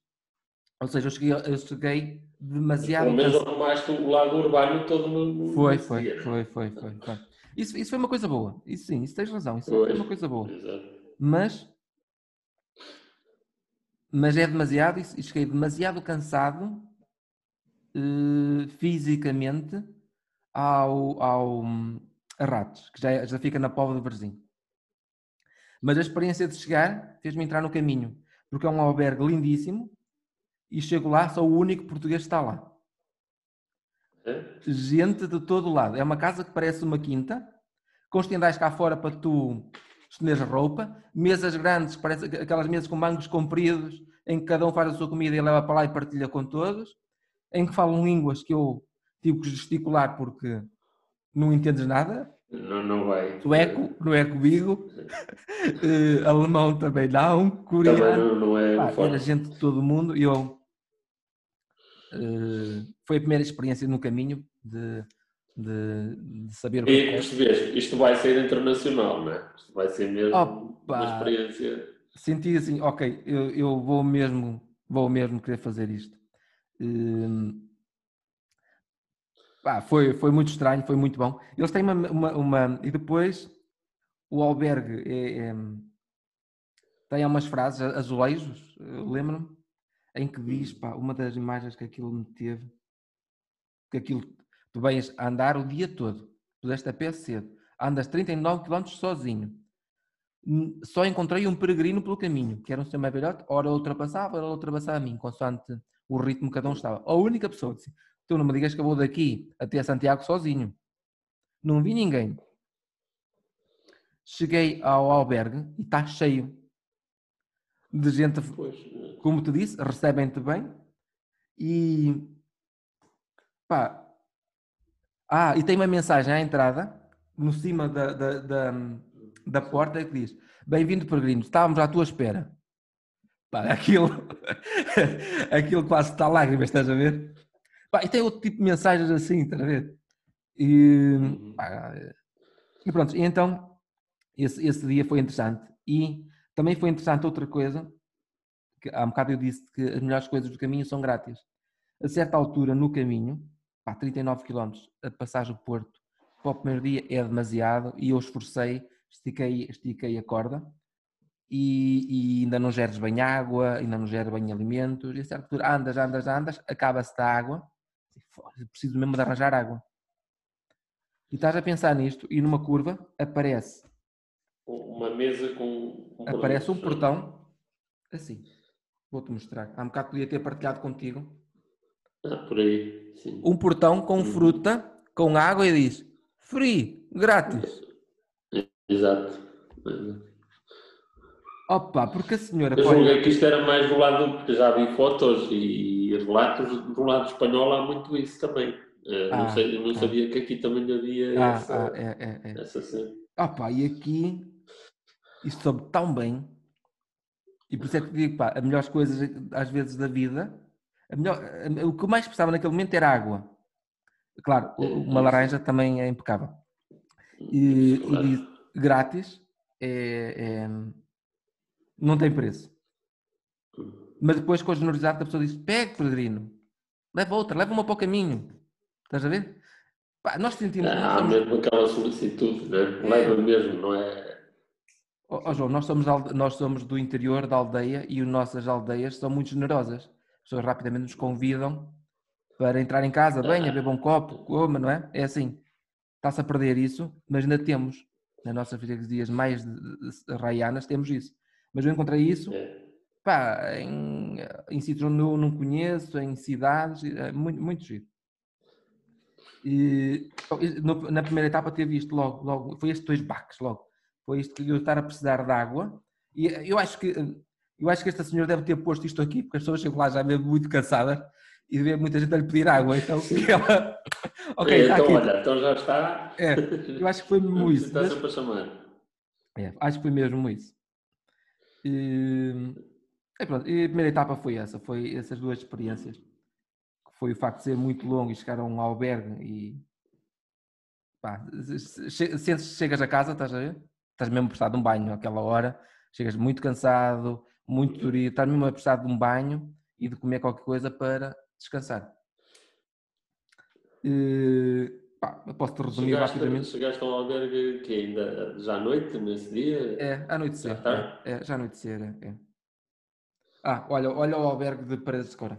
Speaker 2: Ou seja, eu cheguei, eu cheguei demasiado.
Speaker 1: Pelo menos arrumaste o lago urbano todo no.
Speaker 2: Foi, foi, foi, foi, foi, foi. Isso, isso foi uma coisa boa. Isso sim, isso tens razão. Isso foi, foi uma coisa boa. Exato. Mas. Mas é demasiado e cheguei demasiado cansado uh, fisicamente ao, ao a Ratos, que já, já fica na Póvoa de Varzim. Mas a experiência de chegar fez-me entrar no caminho, porque é um albergue lindíssimo, e chego lá, sou o único português que está lá. É? Gente de todo lado. É uma casa que parece uma quinta, com estendais cá fora para tu estender roupa, mesas grandes, parece aquelas mesas com bancos compridos, em que cada um faz a sua comida e leva para lá e partilha com todos, em que falam línguas que eu tive que gesticular porque não entendes nada.
Speaker 1: Não, não vai.
Speaker 2: Sueco, não é comigo. uh, alemão também não. Coreano. Também
Speaker 1: não, não é.
Speaker 2: Pá, era gente de todo mundo e eu eh, foi a primeira experiência no caminho de de, de saber o
Speaker 1: E
Speaker 2: que é.
Speaker 1: isto vai ser internacional, não é? Isto vai ser mesmo
Speaker 2: Opa!
Speaker 1: uma experiência.
Speaker 2: Senti assim, ok, eu, eu vou mesmo, vou mesmo querer fazer isto. Hum, pá, foi, foi muito estranho, foi muito bom. Eles têm uma, uma, uma- e depois o albergue é, é- tem umas frases, azulejos, eu lembro-me, em que diz, pá, uma das imagens que aquilo me teve, que aquilo, tu vais andar o dia todo, puseste a pé cedo, andas 39 km sozinho, só encontrei um peregrino pelo caminho, que era um senhor mais velhote, ora ultrapassava, ora ultrapassava a mim, consoante o ritmo que cada um estava. A única pessoa disse, tu não me digas que eu vou daqui até Santiago sozinho. Não vi ninguém. Cheguei ao albergue e está cheio de gente,
Speaker 1: Pois,
Speaker 2: como te disse, recebem-te bem e pá. Ah, e tem uma mensagem à entrada, no cima da, da, da, da porta, que diz: Bem-vindo, peregrino, estávamos à tua espera. Pá, aquilo, aquilo quase está lágrimas, estás a ver? Pá, e tem outro tipo de mensagens assim, estás a ver? E, pá, e pronto, e então esse, esse dia foi interessante. E também foi interessante outra coisa, há um bocado eu disse que as melhores coisas do caminho são grátis. A certa altura no caminho, pá, 39 km, a passagem do Porto para o primeiro dia é demasiado e eu esforcei, estiquei, estiquei a corda e, e ainda não geres bem água, ainda não geres bem alimentos, e a certa altura andas, andas, andas, acaba-se da água, "Foda, preciso mesmo de arranjar água. E estás a pensar nisto e numa curva aparece,
Speaker 1: uma mesa com.
Speaker 2: aparece um portão assim. Vou-te mostrar. Há um bocado podia ter partilhado contigo.
Speaker 1: Ah, por aí, sim.
Speaker 2: Um portão com
Speaker 1: Uhum.
Speaker 2: fruta, com água e diz free, grátis.
Speaker 1: Exato.
Speaker 2: Opa, porque a senhora
Speaker 1: Eu julguei que isto era mais do lado, porque já vi fotos e relatos, do lado espanhol há muito isso também. Eh, não,
Speaker 2: Ah,
Speaker 1: sei, não
Speaker 2: ah.
Speaker 1: sabia que aqui também havia
Speaker 2: Ah,
Speaker 1: essa,
Speaker 2: ah, é, é, é.
Speaker 1: essa cena.
Speaker 2: Opa, e aqui isto soube tão bem. E por isso é que digo, pá, as melhores coisas às vezes da vida, a melhor, a- o que eu mais precisava naquele momento era água. Claro,
Speaker 1: É,
Speaker 2: uma laranja também é impecável. E, e
Speaker 1: Claro.
Speaker 2: grátis, é- é- não tem preço. Mas depois, com a generosidade da pessoa, diz: Pegue, peregrino, leva outra, leva uma para o caminho. Estás a ver? Pá, nós sentimos. nós somos-
Speaker 1: mesmo aquela solicitude, né? leva mesmo, não é?
Speaker 2: Ó ó, João, nós somos, nós somos do interior da aldeia e as nossas aldeias são muito generosas. As pessoas rapidamente nos convidam para entrar em casa, venha, beba um copo, coma, não é? É assim. Está-se a perder isso, mas ainda temos, nas nossas freguesias mais raianas, temos isso. Mas eu encontrei isso,
Speaker 1: É.
Speaker 2: pá, em, em sítios onde eu não conheço, em cidades, é muito, muito giro. E no- na primeira etapa teve isto logo, logo, foi estes dois baques logo. Foi isto que eu estar a precisar de água. E eu acho que eu acho que esta senhora deve ter posto isto aqui, porque as pessoas chegam lá já mesmo muito cansadas e vê muita gente a lhe pedir água. Então, ela. Ok,
Speaker 1: É,
Speaker 2: está
Speaker 1: então,
Speaker 2: aqui.
Speaker 1: olha, então já está.
Speaker 2: É, eu acho que foi mesmo isso.
Speaker 1: Está
Speaker 2: mas-
Speaker 1: sempre a chamar.
Speaker 2: é, acho que foi mesmo isso. E, e pronto, e a primeira etapa foi essa, foi essas duas experiências. Que Foi o facto de ser muito longo e chegar a um albergue e pá, chegas a casa, estás a ver? Estás mesmo a precisar de um banho àquela hora, chegas muito cansado, muito dorido, estás mesmo a precisar de um banho e de comer qualquer coisa para descansar. E, pá, eu posso-te resumir
Speaker 1: Chegaste,
Speaker 2: rapidamente.
Speaker 1: chegaste ao albergue que ainda já à noite, nesse dia?
Speaker 2: É, anoitecer.
Speaker 1: Já está?
Speaker 2: É, é, já anoitecer, é, é. Ah, olha, olha o albergue de Paredes de Cora.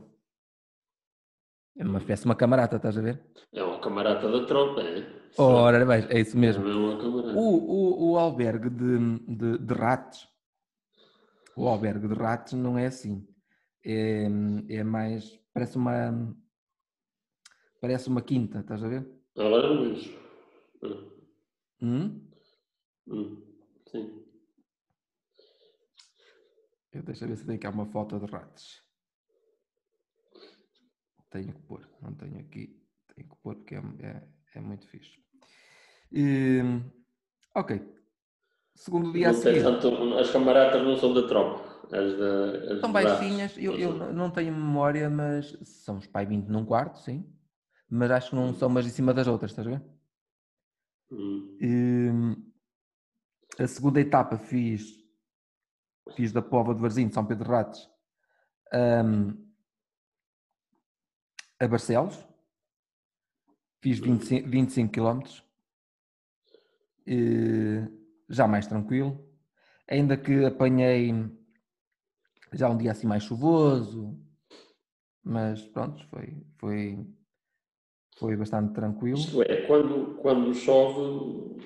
Speaker 2: É uma espécie de uma camarata, estás a ver?
Speaker 1: É uma camarada da tropa, é?
Speaker 2: Ora, bem, é isso
Speaker 1: É
Speaker 2: mesmo.
Speaker 1: uma camarada.
Speaker 2: O, o, o albergue de, de, de ratos, o albergue de ratos não é assim. É, é mais, parece uma, parece uma quinta, estás a ver?
Speaker 1: Agora não vejo. Ah,
Speaker 2: Hum?
Speaker 1: hum, Sim.
Speaker 2: Eu deixa ver se tem cá uma foto de ratos. Tenho que pôr, não tenho aqui. Tenho que pôr porque é, é, é muito fixe. Hum, ok. Segundo dia a
Speaker 1: Não tem
Speaker 2: seguir.
Speaker 1: tanto- as camaradas não são da tropa. As da, as
Speaker 2: São
Speaker 1: de
Speaker 2: baixinhas, eu, eu
Speaker 1: Não
Speaker 2: tenho memória, mas são os pai 20 num quarto, sim. Mas acho que não são umas em cima das outras, estás a ver?
Speaker 1: Hum.
Speaker 2: a segunda etapa fiz, fiz da Pova de Varzim, de São Pedro de Ratos, um, a Barcelos. Fiz 25, 25 km. já mais tranquilo. Ainda que apanhei já um dia assim mais chuvoso, mas pronto, foi, foi, foi bastante tranquilo.
Speaker 1: Isto é, quando, quando chove,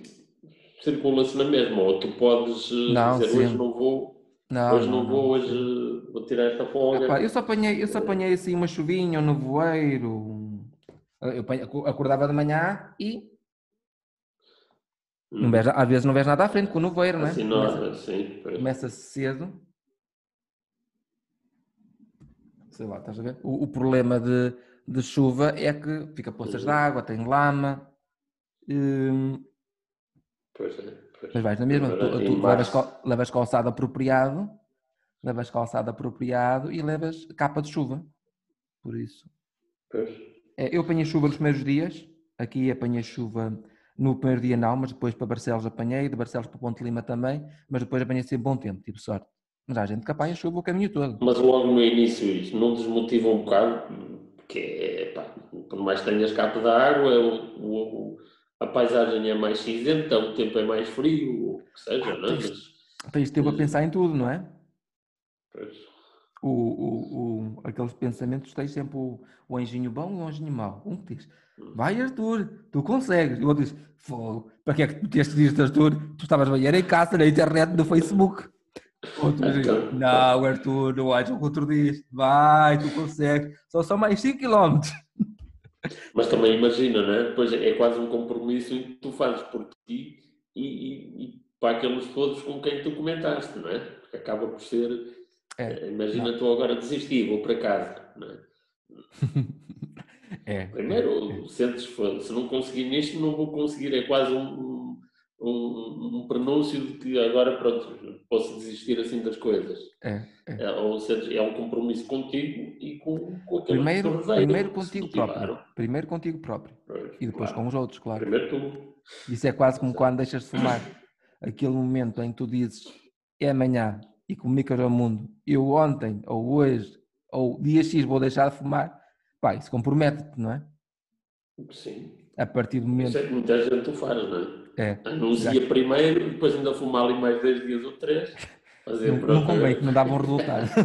Speaker 1: circula-se na mesma, ou tu podes eh,
Speaker 2: Não,
Speaker 1: dizer hoje não vou,
Speaker 2: Não,
Speaker 1: hoje não,
Speaker 2: não,
Speaker 1: vou,
Speaker 2: não,
Speaker 1: hoje vou tirar esta folga.
Speaker 2: Epá, eu só apanhei, eu só apanhei assim uma chuvinha, um nevoeiro. Eu acordava de manhã e não
Speaker 1: Hum.
Speaker 2: vês, às vezes não vês nada à frente com o nevoeiro, não é?
Speaker 1: Assim,
Speaker 2: Começa-
Speaker 1: não, sim, pois.
Speaker 2: Começa cedo. Sei lá, estás a ver? O, o problema de, de chuva é que fica poças de água, tem lama. hum,
Speaker 1: Pois é, pois.
Speaker 2: mas vais na mesma, tu, tu levas, cal- levas calçado apropriado, levas calçado apropriado e levas capa de chuva. Por isso.
Speaker 1: pois.
Speaker 2: É, eu apanhei chuva nos primeiros dias, aqui apanhei chuva no primeiro dia não, mas depois para Barcelos apanhei, de Barcelos para Ponte Lima também, mas depois apanhei sempre bom tempo, tive sorte. Mas há gente que apanha chuva o caminho todo.
Speaker 1: Mas logo no início isso não desmotiva um bocado, porque é, pá, por mais que tenhas capa da água, o, o- a paisagem é mais cinzenta, o tempo é mais frio, o que seja,
Speaker 2: Ah,
Speaker 1: não é?
Speaker 2: tens- Tens tempo a pensar em tudo, não é?
Speaker 1: pois,
Speaker 2: O, o, o- aqueles pensamentos tens sempre o, o anjinho bom e o anjinho mau. Um que diz, vai Arthur, tu consegues. E o outro diz, fogo, para que é que tu meteste disto Arthur? Tu estavas a banheiro em casa, na internet, no Facebook. Outro diz,
Speaker 1: Então,
Speaker 2: não Arthur, não haja o outro diz, vai, tu consegues. Só são mais 5 km.
Speaker 1: Mas também imagina, não é? Depois é quase um compromisso em que tu fazes por ti e, e- e para aqueles todos com quem tu comentaste, não é? Porque acaba por ser.
Speaker 2: É,
Speaker 1: eh, imagina tu agora desistir, vou para casa, não é?
Speaker 2: É.
Speaker 1: Primeiro, sentes, "Foda, se não conseguir nisto, não vou conseguir. É quase um, um, um prenúncio de que agora, pronto, posso desistir assim das coisas.
Speaker 2: É, é.
Speaker 1: É, ou seja, é um compromisso contigo e com, com aquele
Speaker 2: Primeiro,
Speaker 1: que
Speaker 2: primeiro contigo próprio. Primeiro contigo próprio.
Speaker 1: Pois,
Speaker 2: E depois
Speaker 1: claro.
Speaker 2: com os outros, claro.
Speaker 1: Primeiro tu.
Speaker 2: Isso é quase como quando deixas de fumar. Aquele momento em que tu dizes é amanhã e comunicas ao mundo, eu ontem, ou hoje, ou dia X vou deixar de fumar, pá, isso compromete-te, não é?
Speaker 1: Sim.
Speaker 2: A partir do momento.
Speaker 1: Isso é que muita gente tu faz, não é?
Speaker 2: É,
Speaker 1: Anuncia primeiro, depois ainda fumar ali mais dois dias ou três. Fazer
Speaker 2: não, não convém, que não dava um resultado.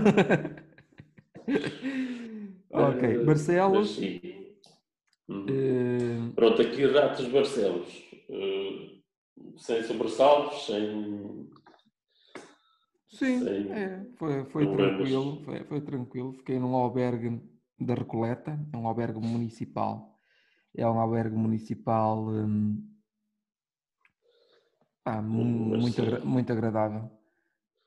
Speaker 2: ok,
Speaker 1: eh,
Speaker 2: Barcelos.
Speaker 1: Uhum.
Speaker 2: eh,
Speaker 1: Pronto, aqui Ratos Barcelos. eh, sem sobressaltos, sem.
Speaker 2: Sim,
Speaker 1: Sem
Speaker 2: é, foi, foi tranquilo, foi, foi tranquilo. Fiquei num albergue da Recoleta, é um albergue municipal. É um albergue municipal hum, pá, muito, agra- muito agradável.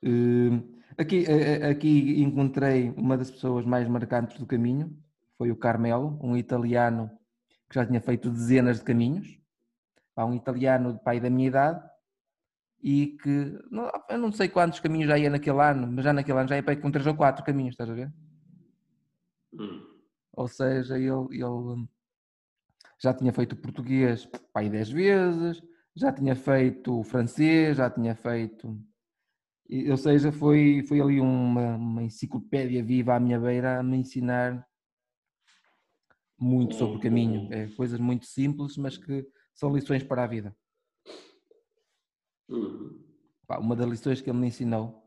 Speaker 2: Hum, aqui, a- aqui encontrei uma das pessoas mais marcantes do caminho, foi o Carmelo, um italiano que já tinha feito dezenas de caminhos. Pá, um italiano de pai da minha idade e que não, eu não sei quantos caminhos já ia naquele ano, mas já naquele ano já ia para com três ou quatro caminhos, estás a ver?
Speaker 1: Hum.
Speaker 2: Ou seja, ele, ele já tinha feito português aí 10 vezes, já tinha feito francês, já tinha feito. Ou seja, foi, foi ali uma, uma enciclopédia viva à minha beira a me ensinar muito sobre o caminho. É, coisas muito simples, mas que são lições para a vida.
Speaker 1: Uhum.
Speaker 2: Uma das lições que ele me ensinou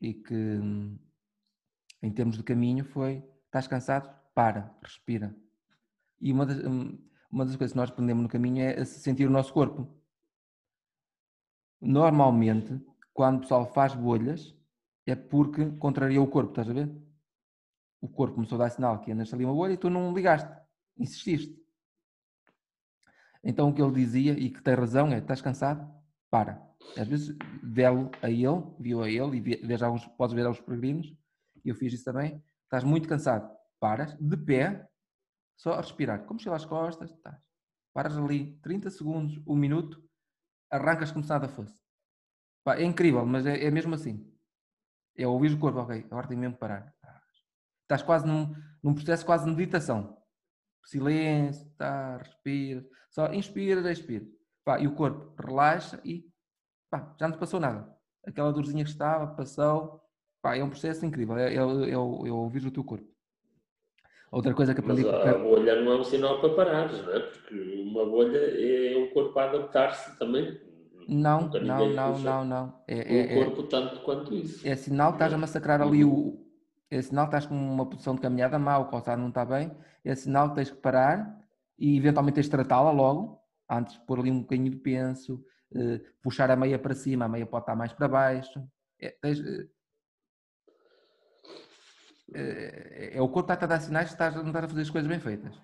Speaker 2: e que em termos de caminho foi estás cansado? Para, respira. E uma das, hum, uma das coisas que nós aprendemos no caminho é sentir o nosso corpo. Normalmente, quando o pessoal faz bolhas, é porque contraria o corpo, estás a ver? O corpo começou a dar sinal que andas ali uma bolha e tu não ligaste, insististe. Então o que ele dizia, e que tem razão, é estás cansado? Para. Às vezes vê-lo a ele, viu a ele, e vês alguns, podes ver aos peregrinos, e eu fiz isso também. Estás muito cansado, paras, de pé, só a respirar, como se as costas, estás. Paras ali 30 segundos, um minuto, arrancas como se nada fosse. Pá, é incrível, mas é, é mesmo assim. É ouvir o corpo, ok, agora tem mesmo que parar. Estás quase num, num processo quase de meditação. Silêncio, tá, respira, só inspira, expira. pá, e o corpo relaxa e pá, já não te passou nada. Aquela dorzinha que estava, passou, pá, é um processo incrível, é, é, é, é ouvir o teu corpo. Outra coisa que aprendi...
Speaker 1: Mas a bolha não é um sinal para parar, não é? Porque uma bolha é um corpo a adaptar-se também.
Speaker 2: Não, não, não, não, não.
Speaker 1: É, é, o corpo tanto quanto isso.
Speaker 2: É sinal que estás a massacrar ali o... É sinal que estás com uma posição de caminhada má, o calçado não está bem. É sinal que tens que parar e eventualmente tens de tratá-la logo, antes de pôr ali um bocadinho de penso, uh, puxar a meia para cima, a meia pode estar mais para baixo. É, tens, uh, é, é o corpo está a dar sinais que estás, não estás a fazer as coisas bem feitas.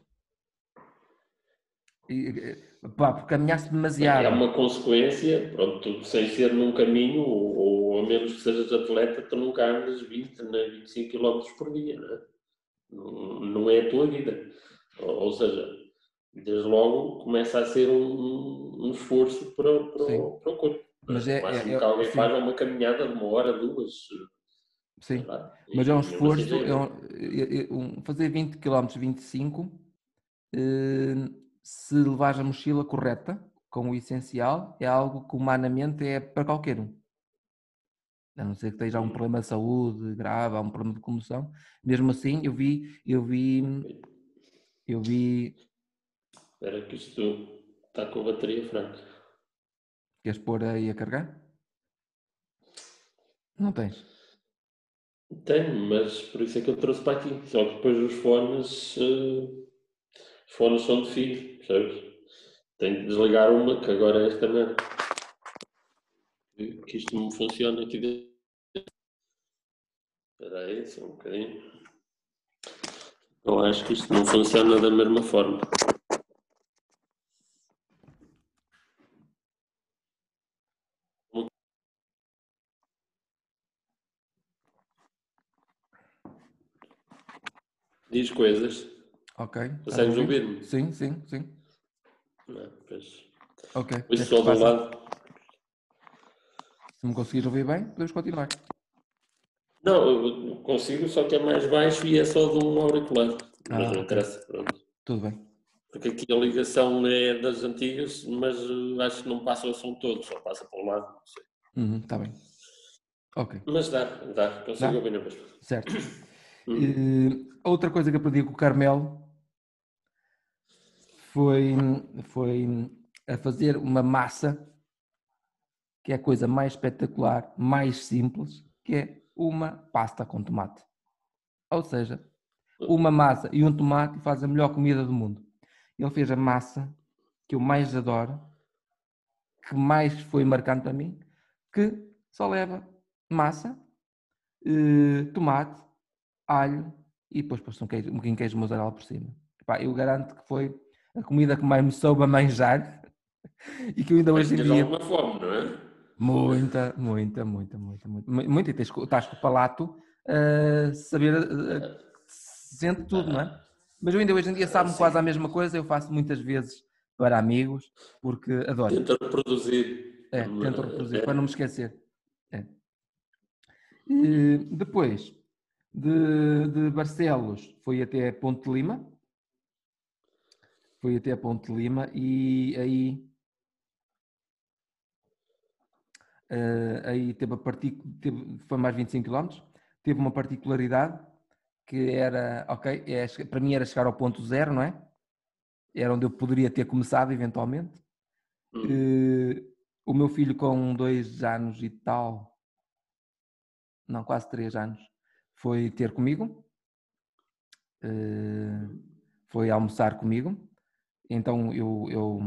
Speaker 2: E, pá, porque caminhaste demasiado.
Speaker 1: É uma consequência, pronto, sem ser num caminho, ou, ou a menos que sejas atleta, tu nunca andas 20, 25 km por dia, não é? Não, não é a tua vida. Ou, ou, seja, desde logo começa a ser um, um esforço para, para, o, para o corpo. Mas é, é, é, que alguém faz uma caminhada de uma hora, duas,
Speaker 2: Sim, mas é um esforço, é um, fazer 20 km, 25, se levares a mochila correta, com o essencial, é algo que humanamente é para qualquer um. A não ser que esteja um problema de saúde grave, há um problema de comoção. Mesmo assim, eu vi, eu vi, eu vi...
Speaker 1: Espera que isto está com a bateria fraca.
Speaker 2: Queres pôr aí a carregar? Não tens?
Speaker 1: Tenho, mas por isso é que eu trouxe para aqui. Só que depois os fones, uh, os fones são de fio, percebes? Tenho que desligar uma, que agora é esta merda. Que isto não funciona aqui dentro. Espera aí, só um bocadinho. Eu acho que isto não funciona da mesma forma. Diz coisas.
Speaker 2: Ok.
Speaker 1: Consegues ouvir-me?
Speaker 2: Sim, sim, sim.
Speaker 1: Não, pois.
Speaker 2: Ok.
Speaker 1: Pois só do lado.
Speaker 2: Se me conseguires ouvir bem, podemos continuar.
Speaker 1: Não, eu consigo, só que é mais baixo e é só de um auricular. Ah, mas não interessa, pronto.
Speaker 2: Tudo bem.
Speaker 1: Porque aqui a ligação é das antigas, mas uh, acho que não passa o som todo, só passa para o lado, não sei.
Speaker 2: Uhum, tá bem. Ok.
Speaker 1: Mas dá, dá, consigo dá? ouvir na mesma.
Speaker 2: Certo. Uhum. Uh, outra coisa que aprendi com o Carmelo foi, foi a fazer uma massa que é a coisa mais espetacular, mais simples, que é uma pasta com tomate. Ou seja, uma massa e um tomate faz a melhor comida do mundo. Ele fez a massa que eu mais adoro, que mais foi marcante para mim, que só leva massa, eh, tomate, alho e depois pôs um, queijo, um bocadinho de queijo mozzarella por cima. Epá, eu garanto que foi a comida que mais me soube a manjar e que eu ainda hoje em dia...
Speaker 1: alguma fome, não é?
Speaker 2: Muita, muita, muita, muita, muita. Muita, e tens, estás com o palato a saber, a, sente tudo, não é? Mas eu ainda hoje em dia sabe-me quase a mesma coisa, eu faço muitas vezes para amigos, porque adoro.
Speaker 1: Tenta reproduzir.
Speaker 2: É, tento reproduzir, é. para não me esquecer. É. E depois, de, de Barcelos foi até Ponte de Lima. Foi até Ponte de Lima e aí uh, aí teve a partic... teve, foi mais 25 km, teve uma particularidade que era, ok, é, para mim era chegar ao ponto zero, não é? Era onde eu poderia ter começado eventualmente. Uh, o meu filho com dois anos e tal, não, quase três anos, foi ter comigo, eh, foi almoçar comigo. Então eu, eu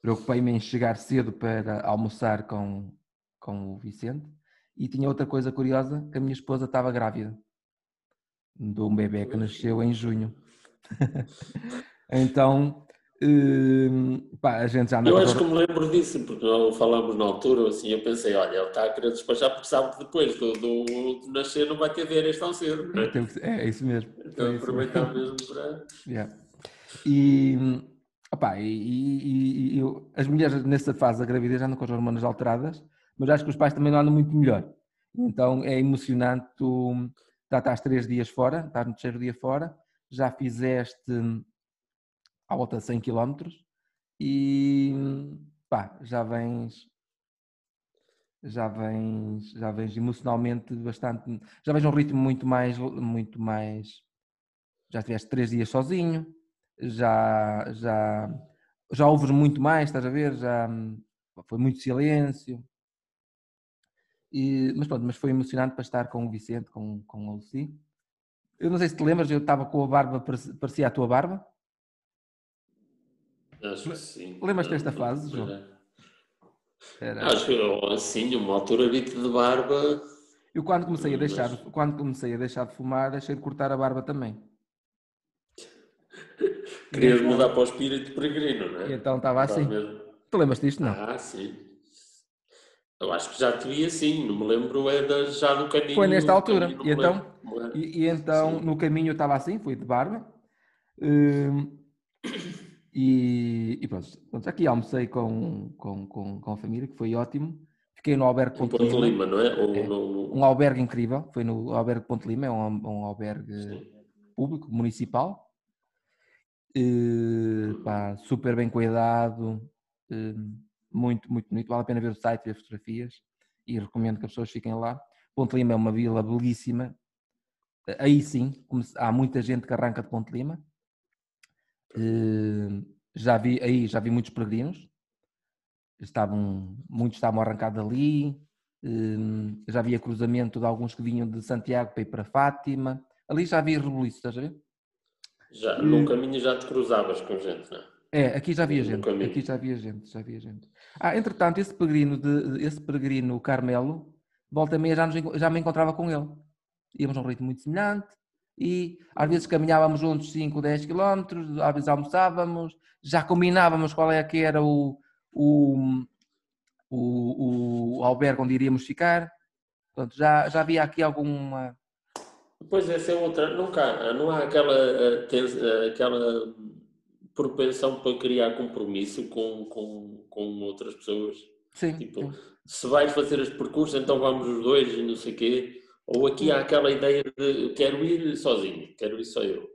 Speaker 2: preocupei-me em chegar cedo para almoçar com, com o Vicente. E tinha outra coisa curiosa, que a minha esposa estava grávida de um bebê que nasceu em junho. então Uh, pá, a gente já
Speaker 1: Eu acho que me lembro disso, porque não falámos na altura, assim, eu pensei, olha, ele está a querer despachar porque sabe que depois do, do, do nascer não vai ter ver tão cedo.
Speaker 2: É? é isso mesmo.
Speaker 1: Então
Speaker 2: é
Speaker 1: aproveitar mesmo. mesmo para...
Speaker 2: Yeah. E, opá, e, e, e eu, as mulheres nessa fase da gravidez andam com as hormonas alteradas, mas acho que os pais também não andam muito melhor. Então é emocionante, tu já estás três dias fora, estás no terceiro dia fora, já fizeste à volta de 100 km e pá, já vens já vens, já vens emocionalmente bastante, já vens um ritmo muito mais, muito mais, já estiveste três dias sozinho, já, já, já ouves muito mais, estás a ver, já foi muito silêncio, e, mas pronto, mas foi emocionante para estar com o Vicente, com, com a Lucy. Eu não sei se te lembras, eu estava com a barba, parecia a tua barba.
Speaker 1: Acho que sim.
Speaker 2: Lembras-te desta fase, João?
Speaker 1: Era... Acho que assim, uma altura vi de barba.
Speaker 2: Eu quando comecei a deixar, mas... quando comecei a deixar de fumar, deixei de cortar a barba também.
Speaker 1: Querias mudar para o espírito peregrino, não é?
Speaker 2: E então estava assim. Mesmo. Tu lembras disto, não?
Speaker 1: Ah, sim. Eu acho que já te vi assim, não me lembro, é já no caminho.
Speaker 2: Foi nesta altura. E então, e, e, então no caminho eu estava assim, fui de barba. Hum, e, e pronto, pronto, aqui almocei com, com, com, com a família, que foi ótimo. Fiquei no albergue
Speaker 1: Ponte, Ponte Lima. Lima. não é?
Speaker 2: é no... Um albergue incrível, foi no albergue Ponte Lima, é um, um albergue Sim. público, municipal. E, pá, super bem cuidado, muito, muito bonito. Vale a pena ver o site e as fotografias e recomendo que as pessoas fiquem lá. Ponte Lima é uma vila belíssima. Aí sim, há muita gente que arranca de Ponte Lima. Já vi aí, já vi muitos peregrinos. Estavam, muitos estavam arrancados ali. Já havia cruzamento de alguns que vinham de Santiago para ir para Fátima. Ali já havia rebuliço, estás a ver?
Speaker 1: Já, no caminho já te cruzavas com gente, não é?
Speaker 2: É, aqui já havia gente. Aqui já havia gente, já havia gente. Ah, entretanto, esse peregrino, de, esse peregrino Carmelo, volta meia já, nos, já me encontrava com ele. Íamos a um ritmo muito semelhante e às vezes caminhávamos juntos 5, 10 quilómetros, às vezes almoçávamos, já combinávamos qual é que era o, o, o, o albergue onde iríamos ficar. Portanto, já, já havia aqui alguma...
Speaker 1: Pois essa é outra, nunca, não há aquela, eh, eh, aquela propensão para criar compromisso com, com, com outras pessoas.
Speaker 2: Sim.
Speaker 1: Tipo, se vais fazer este percurso, então vamos os dois e não sei o quê. Ou aqui há aquela ideia de quero ir sozinho, quero ir só eu.